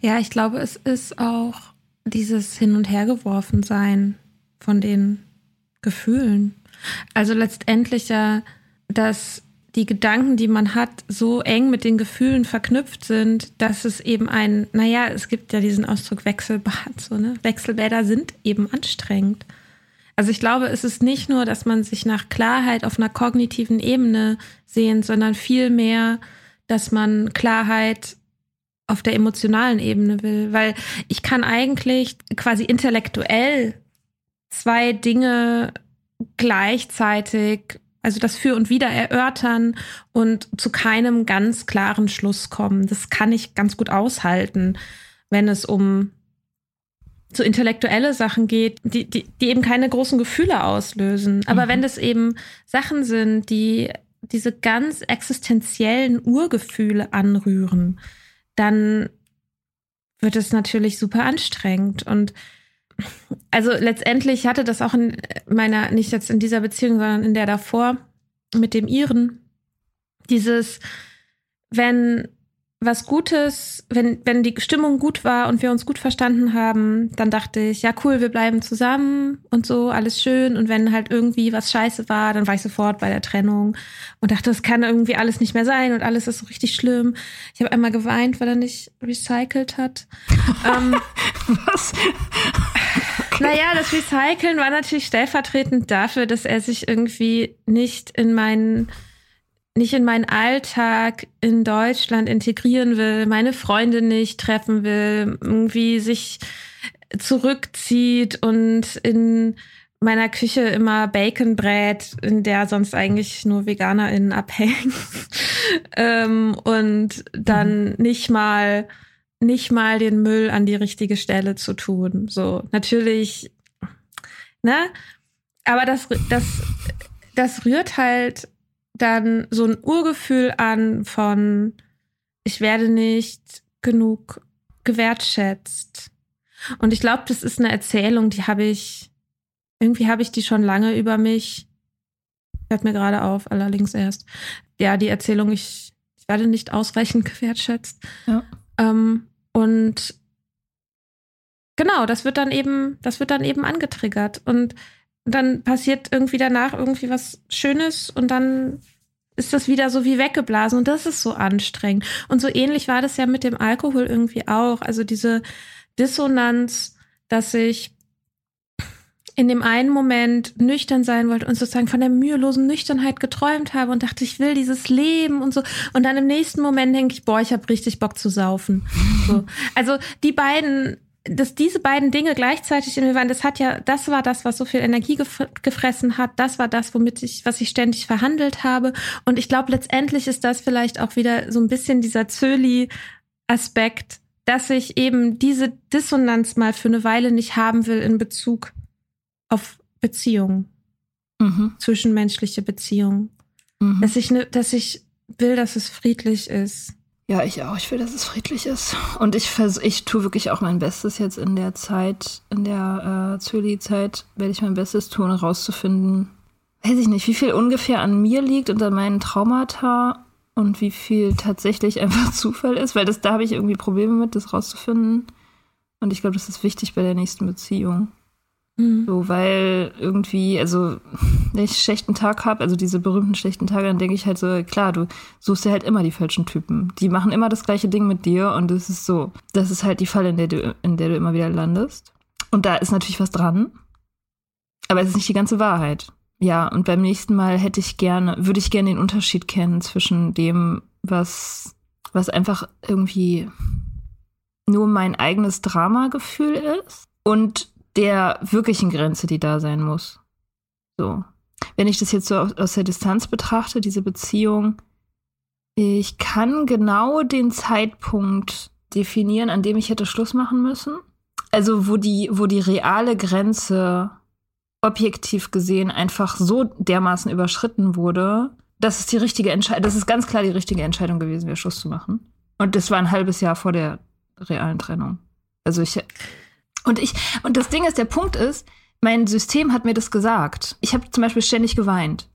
Ja, ich glaube, es ist auch dieses Hin- und Hergeworfen sein von den Gefühlen. Also letztendlich ja, dass die Gedanken, die man hat, so eng mit den Gefühlen verknüpft sind, dass es eben ein, naja, es gibt ja diesen Ausdruck Wechselbad, so, ne? Wechselbäder sind eben anstrengend. Also ich glaube, es ist nicht nur, dass man sich nach Klarheit auf einer kognitiven Ebene sehnt, sondern vielmehr, dass man Klarheit auf der emotionalen Ebene will, weil ich kann eigentlich quasi intellektuell zwei Dinge gleichzeitig, also das Für und Wider erörtern und zu keinem ganz klaren Schluss kommen. Das kann ich ganz gut aushalten, wenn es um so intellektuelle Sachen geht, die, die, die eben keine großen Gefühle auslösen. Aber mhm. wenn das eben Sachen sind, die diese ganz existenziellen Urgefühle anrühren, dann wird es natürlich super anstrengend. Und also letztendlich hatte das auch in meiner, nicht jetzt in dieser Beziehung, sondern in der davor mit dem Iren, dieses, wenn was Gutes, wenn, wenn die Stimmung gut war und wir uns gut verstanden haben, dann dachte ich, ja cool, wir bleiben zusammen und so, alles schön. Und wenn halt irgendwie was scheiße war, dann war ich sofort bei der Trennung und dachte, das kann irgendwie alles nicht mehr sein und alles ist so richtig schlimm. Ich habe einmal geweint, weil er nicht recycelt hat. ähm, was? Okay. Naja, das Recyceln war natürlich stellvertretend dafür, dass er sich irgendwie nicht in meinen nicht in meinen Alltag in Deutschland integrieren will, meine Freunde nicht treffen will, irgendwie sich zurückzieht und in meiner Küche immer Bacon brät, in der sonst eigentlich nur VeganerInnen abhängen. ähm, und dann mhm. nicht mal, nicht mal den Müll an die richtige Stelle zu tun. So, natürlich, ne? Aber das, das, das rührt halt dann so ein Urgefühl an von, ich werde nicht genug gewertschätzt. Und ich glaube, das ist eine Erzählung, die habe ich, irgendwie habe ich die schon lange über mich. Hört mir gerade auf, allerdings erst. Ja, die Erzählung, ich, ich werde nicht ausreichend gewertschätzt. Ja. Ähm, und genau, das wird dann eben, das wird dann eben angetriggert. Und dann passiert irgendwie danach irgendwie was Schönes und dann ist das wieder so wie weggeblasen und das ist so anstrengend. Und so ähnlich war das ja mit dem Alkohol irgendwie auch. Also diese Dissonanz, dass ich in dem einen Moment nüchtern sein wollte und sozusagen von der mühelosen Nüchternheit geträumt habe und dachte, ich will dieses Leben und so. Und dann im nächsten Moment denke ich, boah, ich habe richtig Bock zu saufen. So. Also die beiden dass diese beiden Dinge gleichzeitig in mir waren, das hat ja, das war das, was so viel Energie gef gefressen hat. Das war das, womit ich, was ich ständig verhandelt habe. Und ich glaube, letztendlich ist das vielleicht auch wieder so ein bisschen dieser Zöli-Aspekt, dass ich eben diese Dissonanz mal für eine Weile nicht haben will in Bezug auf Beziehungen. Mhm. Zwischenmenschliche Beziehungen. Mhm. Dass ich, ne, dass ich will, dass es friedlich ist ja, ich auch. Ich will, dass es friedlich ist. Und ich, ich tue wirklich auch mein Bestes jetzt in der Zeit, in der äh, Zöli-Zeit, werde ich mein Bestes tun, herauszufinden, weiß ich nicht, wie viel ungefähr an mir liegt und an meinen Traumata und wie viel tatsächlich einfach Zufall ist, weil das, da habe ich irgendwie Probleme mit, das rauszufinden. Und ich glaube, das ist wichtig bei der nächsten Beziehung. Mhm. So, weil irgendwie, also, wenn ich einen schlechten Tag habe, also diese berühmten schlechten Tage, dann denke ich halt so, klar, du suchst dir halt immer die falschen Typen. Die machen immer das gleiche Ding mit dir und es ist so, das ist halt die Falle, in der du, in der du immer wieder landest. Und da ist natürlich was dran. Aber es ist nicht die ganze Wahrheit. Ja, und beim nächsten Mal hätte ich gerne, würde ich gerne den Unterschied kennen zwischen dem, was, was einfach irgendwie nur mein eigenes Dramagefühl ist und der wirklichen Grenze, die da sein muss. So. Wenn ich das jetzt so aus der Distanz betrachte, diese Beziehung, ich kann genau den Zeitpunkt definieren, an dem ich hätte Schluss machen müssen. also wo die, wo die reale Grenze objektiv gesehen einfach so dermaßen überschritten wurde, das ist die richtige Entscheidung, das ist ganz klar die richtige Entscheidung gewesen, wieder Schluss zu machen. Und das war ein halbes Jahr vor der realen Trennung. Also ich und ich und das Ding ist, der Punkt ist, mein System hat mir das gesagt. Ich habe zum Beispiel ständig geweint.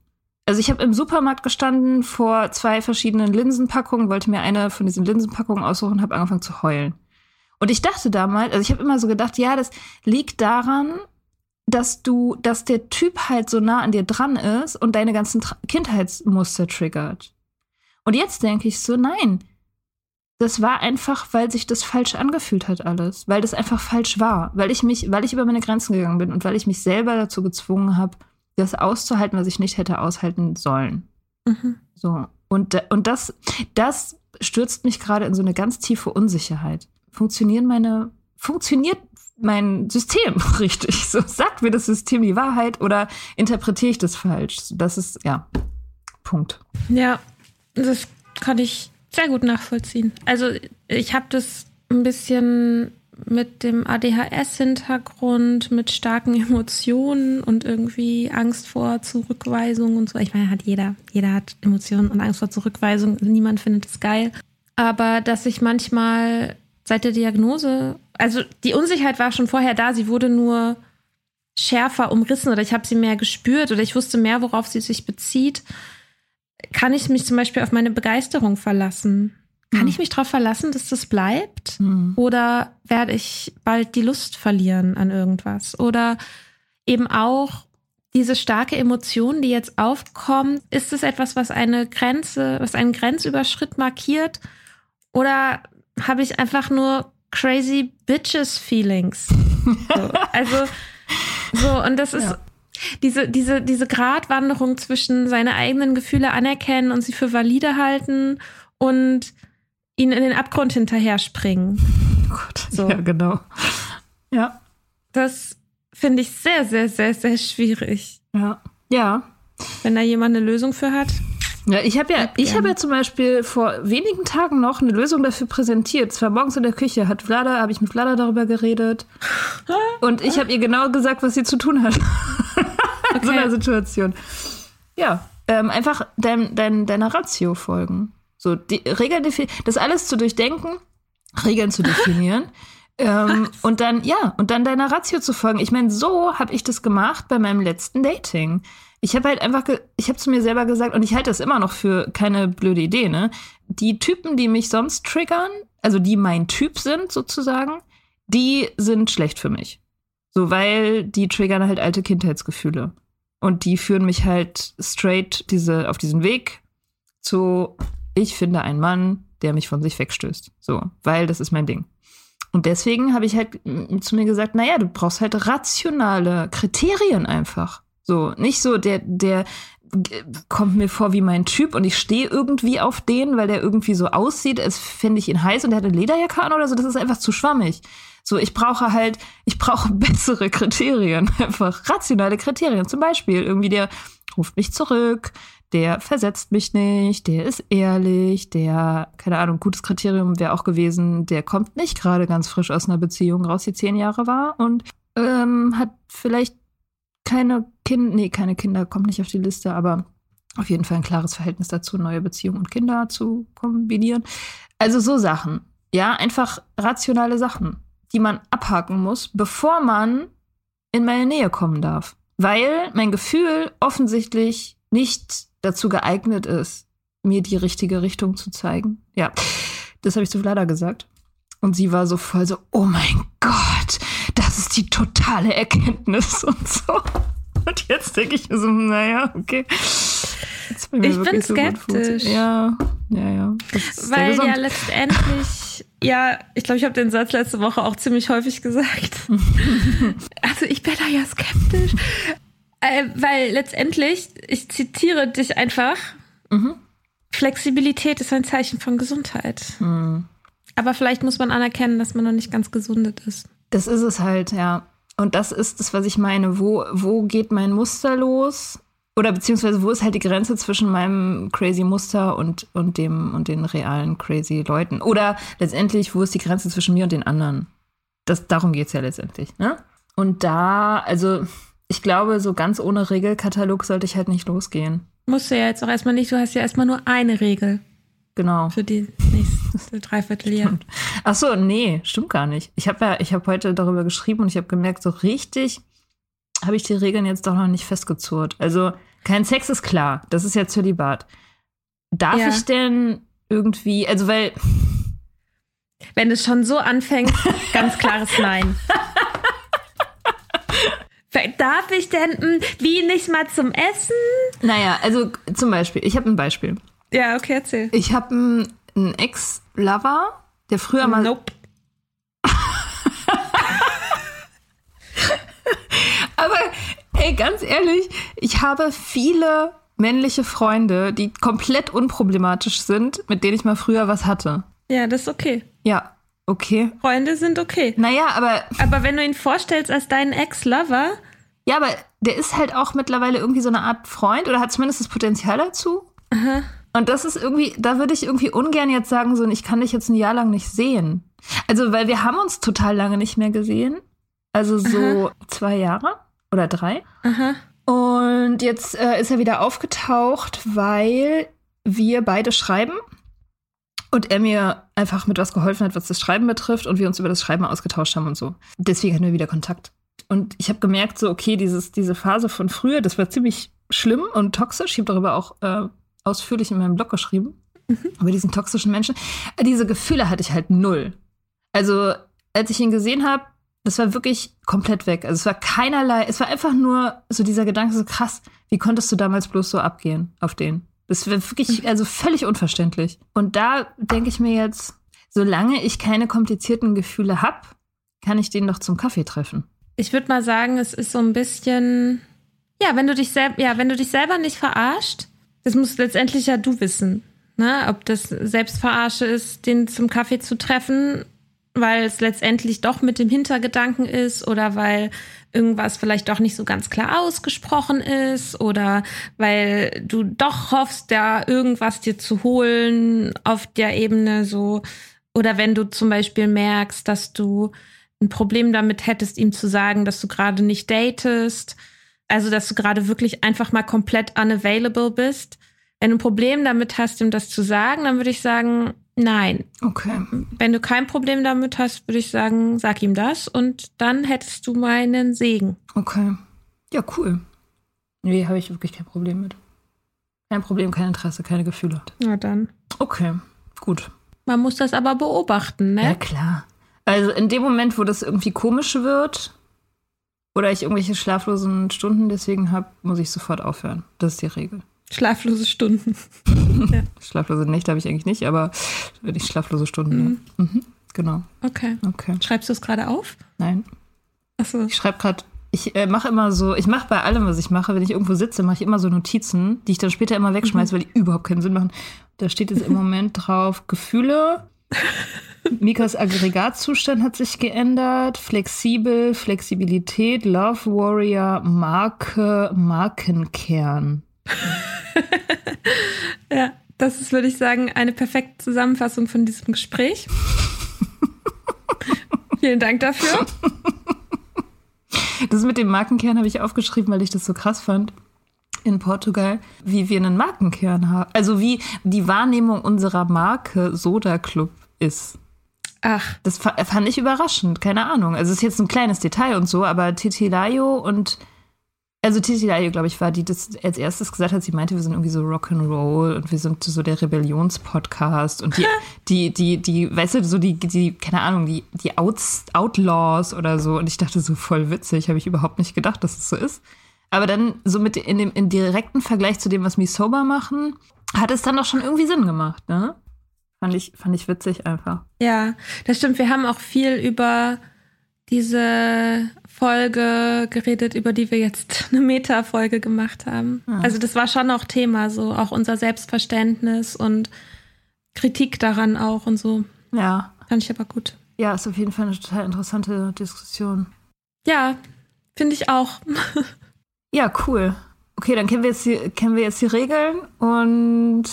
Also ich habe im Supermarkt gestanden vor zwei verschiedenen Linsenpackungen, wollte mir eine von diesen Linsenpackungen aussuchen und habe angefangen zu heulen. Und ich dachte damals, also ich habe immer so gedacht, ja, das liegt daran, dass du, dass der Typ halt so nah an dir dran ist und deine ganzen Tra Kindheitsmuster triggert. Und jetzt denke ich so, nein, das war einfach, weil sich das falsch angefühlt hat alles, weil das einfach falsch war, weil ich mich, weil ich über meine Grenzen gegangen bin und weil ich mich selber dazu gezwungen habe, das auszuhalten, was ich nicht hätte aushalten sollen. Mhm. So und und das das stürzt mich gerade in so eine ganz tiefe Unsicherheit. Funktionieren meine funktioniert mein System richtig? So sagt mir das System die Wahrheit oder interpretiere ich das falsch? Das ist ja Punkt. Ja, das kann ich sehr gut nachvollziehen. Also ich habe das ein bisschen mit dem ADHS-Hintergrund, mit starken Emotionen und irgendwie Angst vor Zurückweisung und so. Ich meine, hat jeder. Jeder hat Emotionen und Angst vor Zurückweisung. Niemand findet es geil. Aber dass ich manchmal seit der Diagnose, also die Unsicherheit war schon vorher da, sie wurde nur schärfer umrissen oder ich habe sie mehr gespürt oder ich wusste mehr, worauf sie sich bezieht. Kann ich mich zum Beispiel auf meine Begeisterung verlassen? Kann hm. ich mich darauf verlassen, dass das bleibt? Hm. Oder werde ich bald die Lust verlieren an irgendwas? Oder eben auch diese starke Emotion, die jetzt aufkommt, ist es etwas, was eine Grenze, was einen Grenzüberschritt markiert? Oder habe ich einfach nur crazy bitches Feelings. So, also so und das ist ja. Diese diese diese Gratwanderung zwischen seine eigenen Gefühle anerkennen und sie für valide halten und ihnen in den Abgrund hinterher springen. Oh Gott, so. Ja, genau. Ja. Das finde ich sehr sehr sehr sehr schwierig. Ja. Ja. Wenn da jemand eine Lösung für hat. Ja, ich habe ja, ich habe ja zum Beispiel vor wenigen Tagen noch eine Lösung dafür präsentiert. Zwar morgens in der Küche hat Vlada, habe ich mit Vlada darüber geredet. Und ich habe ihr genau gesagt, was sie zu tun hat. Okay. In so einer Situation. Ja, ähm, einfach dein, dein, deiner Ratio folgen. So, die Regeln das alles zu durchdenken, Regeln zu definieren. ähm, und dann, ja, und dann deiner Ratio zu folgen. Ich meine, so habe ich das gemacht bei meinem letzten Dating. Ich habe halt einfach, ich habe zu mir selber gesagt, und ich halte das immer noch für keine blöde Idee, ne? Die Typen, die mich sonst triggern, also die mein Typ sind sozusagen, die sind schlecht für mich. So, weil die triggern halt alte Kindheitsgefühle. Und die führen mich halt straight diese, auf diesen Weg zu, ich finde einen Mann, der mich von sich wegstößt. So, weil das ist mein Ding. Und deswegen habe ich halt zu mir gesagt, naja, du brauchst halt rationale Kriterien einfach. So, nicht so der, der kommt mir vor wie mein Typ und ich stehe irgendwie auf den, weil der irgendwie so aussieht, als fände ich ihn heiß und der hat eine Lederjacke an oder so. Das ist einfach zu schwammig. So, ich brauche halt, ich brauche bessere Kriterien, einfach rationale Kriterien. Zum Beispiel irgendwie der ruft mich zurück, der versetzt mich nicht, der ist ehrlich, der, keine Ahnung, gutes Kriterium wäre auch gewesen, der kommt nicht gerade ganz frisch aus einer Beziehung raus, die zehn Jahre war und ähm, hat vielleicht keine Kinder, nee, keine Kinder kommt nicht auf die Liste, aber auf jeden Fall ein klares Verhältnis dazu, neue Beziehungen und Kinder zu kombinieren. Also so Sachen. Ja, einfach rationale Sachen, die man abhaken muss, bevor man in meine Nähe kommen darf. Weil mein Gefühl offensichtlich nicht dazu geeignet ist, mir die richtige Richtung zu zeigen. Ja, das habe ich zu Vlada gesagt. Und sie war so voll so, oh mein Gott, die totale Erkenntnis und so. Und jetzt denke ich mir so, naja, okay. Ich bin skeptisch. So ja, ja, ja. Weil ja letztendlich, ja, ich glaube, ich habe den Satz letzte Woche auch ziemlich häufig gesagt. also ich bin da ja skeptisch. Äh, weil letztendlich, ich zitiere dich einfach, mhm. Flexibilität ist ein Zeichen von Gesundheit. Mhm. Aber vielleicht muss man anerkennen, dass man noch nicht ganz gesundet ist. Das ist es halt, ja. Und das ist das, was ich meine. Wo, wo geht mein Muster los? Oder beziehungsweise wo ist halt die Grenze zwischen meinem crazy Muster und, und dem und den realen crazy Leuten? Oder letztendlich, wo ist die Grenze zwischen mir und den anderen? das, darum geht es ja letztendlich. Ne? Und da, also ich glaube, so ganz ohne Regelkatalog sollte ich halt nicht losgehen. Musst du ja jetzt auch erstmal nicht, du hast ja erstmal nur eine Regel Genau. für die nächste Dreivierteljahr. Ach so, nee, stimmt gar nicht. Ich habe ja, ich habe heute darüber geschrieben und ich habe gemerkt, so richtig habe ich die Regeln jetzt doch noch nicht festgezurrt. Also kein Sex ist klar, das ist ja Zölibat. Darf Ja. ich denn irgendwie, also weil Wenn es schon so anfängt, ganz klares Nein. Darf ich denn, hm, wie nicht mal zum Essen? Naja, also zum Beispiel, ich habe ein Beispiel. Ja, okay, erzähl. Ich habe einen, einen Ex-Lover, der früher mal. Nope. Aber ey, ganz ehrlich, ich habe viele männliche Freunde, die komplett unproblematisch sind, mit denen ich mal früher was hatte. Ja, das ist okay. Ja, okay. Freunde sind okay. Naja, aber Aber wenn du ihn vorstellst als deinen Ex-Lover, ja, aber der ist halt auch mittlerweile irgendwie so eine Art Freund oder hat zumindest das Potenzial dazu. Und das ist irgendwie, da würde ich irgendwie ungern jetzt sagen, so, ich kann dich jetzt ein Jahr lang nicht sehen. Also, weil wir haben uns total lange nicht mehr gesehen. Also so zwei Jahre oder drei. aha, Und jetzt äh, ist er wieder aufgetaucht, weil wir beide schreiben und er mir einfach mit was geholfen hat, was das Schreiben betrifft und wir uns über das Schreiben ausgetauscht haben und so. Deswegen hatten wir wieder Kontakt. Und ich habe gemerkt, so, okay, dieses, diese Phase von früher, das war ziemlich schlimm und toxisch. Ich habe darüber auch äh, ausführlich in meinem Blog geschrieben, über diesen toxischen Menschen. Diese Gefühle hatte ich halt null. Also, als ich ihn gesehen habe, das war wirklich komplett weg. Also es war keinerlei, es war einfach nur so dieser Gedanke, so krass, wie konntest du damals bloß so abgehen auf den? Das war wirklich, also völlig unverständlich. Und da denke ich mir jetzt, solange ich keine komplizierten Gefühle habe, kann ich den doch zum Kaffee treffen. ich würde mal sagen, es ist so ein bisschen, ja, wenn du dich selber, ja, wenn du dich selber nicht verarscht, das musst letztendlich ja du wissen, ne, ob das Selbstverarsche ist, den zum Kaffee zu treffen, weil es letztendlich doch mit dem Hintergedanken ist oder weil irgendwas vielleicht doch nicht so ganz klar ausgesprochen ist oder weil du doch hoffst, da irgendwas dir zu holen auf der Ebene so. Oder wenn du zum Beispiel merkst, dass du ein Problem damit hättest, ihm zu sagen, dass du gerade nicht datest, also dass du gerade wirklich einfach mal komplett unavailable bist. Wenn du ein Problem damit hast, ihm das zu sagen, dann würde ich sagen, nein. Okay. Wenn du kein Problem damit hast, würde ich sagen, sag ihm das und dann hättest du meinen Segen. Okay. Ja, cool. Nee, habe ich wirklich kein Problem mit. Kein Problem, kein Interesse, keine Gefühle. Na dann. Okay, gut. Man muss das aber beobachten, Ja, ne? klar. Also in dem Moment, wo das irgendwie komisch wird oder ich irgendwelche schlaflosen Stunden deswegen habe, muss ich sofort aufhören. Das ist die Regel. Schlaflose Stunden. Schlaflose Nächte habe ich eigentlich nicht, aber wenn ich schlaflose Stunden. Ja. Mhm, genau. Okay. Okay. Schreibst du es gerade auf? Nein. Achso. Ich schreibe gerade, ich äh, mache immer so, ich mache bei allem, was ich mache, wenn ich irgendwo sitze, mache ich immer so Notizen, die ich dann später immer wegschmeiße, weil die überhaupt keinen Sinn machen. Da steht jetzt im Moment drauf Gefühle. Mikas Aggregatzustand hat sich geändert. Flexibel, Flexibilität, Love Warrior, Marke, Markenkern. Ja, das ist, würde ich sagen, eine perfekte Zusammenfassung von diesem Gespräch. Vielen Dank dafür. Das mit dem Markenkern habe ich aufgeschrieben, weil ich das so krass fand in Portugal, wie wir einen Markenkern haben. Also wie die Wahrnehmung unserer Marke Soda Club ist. Ach, Das fa- fand ich überraschend, keine Ahnung. Also es ist jetzt ein kleines Detail und so, aber Titilayo und also Titilayo, glaube ich, war die, das als erstes gesagt hat, sie meinte, wir sind irgendwie so Rock'n'Roll und wir sind so der Rebellionspodcast und die, die, die, die, weißt du, so die, die, keine Ahnung, die, die Outs, Outlaws oder so. Und ich dachte so voll witzig, habe ich überhaupt nicht gedacht, dass es so ist. Aber dann so mit in dem in direkten Vergleich zu dem, was Me Sober machen, hat es dann doch schon irgendwie Sinn gemacht, ne? Fand ich, fand ich witzig einfach. ja, das stimmt. Wir haben auch viel über diese Folge geredet, über die wir jetzt eine Meta-Folge gemacht haben. Also das war schon auch Thema, so auch unser Selbstverständnis und Kritik daran auch und so. Ja. Fand ich aber gut. Ja, ist auf jeden Fall eine total interessante Diskussion. Ja, finde ich auch. Ja, cool. Okay, dann kennen wir jetzt die, kennen wir jetzt die Regeln und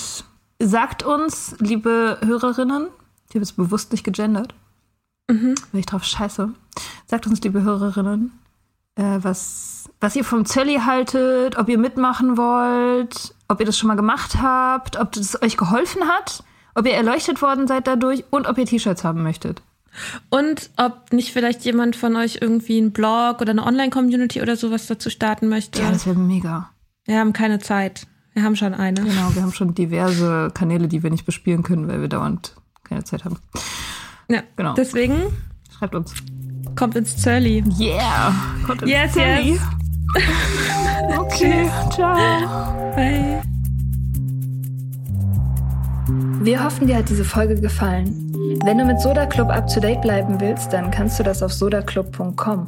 sagt uns, liebe Hörerinnen, ich habe es bewusst nicht gegendert, mhm. weil ich drauf scheiße. Sagt uns, liebe Hörerinnen, äh, was, was ihr vom Zölli haltet, ob ihr mitmachen wollt, ob ihr das schon mal gemacht habt, ob das euch geholfen hat, ob ihr erleuchtet worden seid dadurch und ob ihr T-Shirts haben möchtet. Und ob nicht vielleicht jemand von euch irgendwie einen Blog oder eine Online-Community oder sowas dazu starten möchte. Ja, das wäre mega. Wir haben keine Zeit. Wir haben schon eine. Genau, wir haben schon diverse Kanäle, die wir nicht bespielen können, weil wir dauernd keine Zeit haben. Ja, genau. Deswegen schreibt uns. Kommt ins Zölli. Yeah. Kommt ins yes, Zölli. Yes. okay, ciao. Bye. Wir hoffen, dir hat diese Folge gefallen. Wenn du mit Soda Club up to date bleiben willst, dann kannst du das auf sodaclub.com.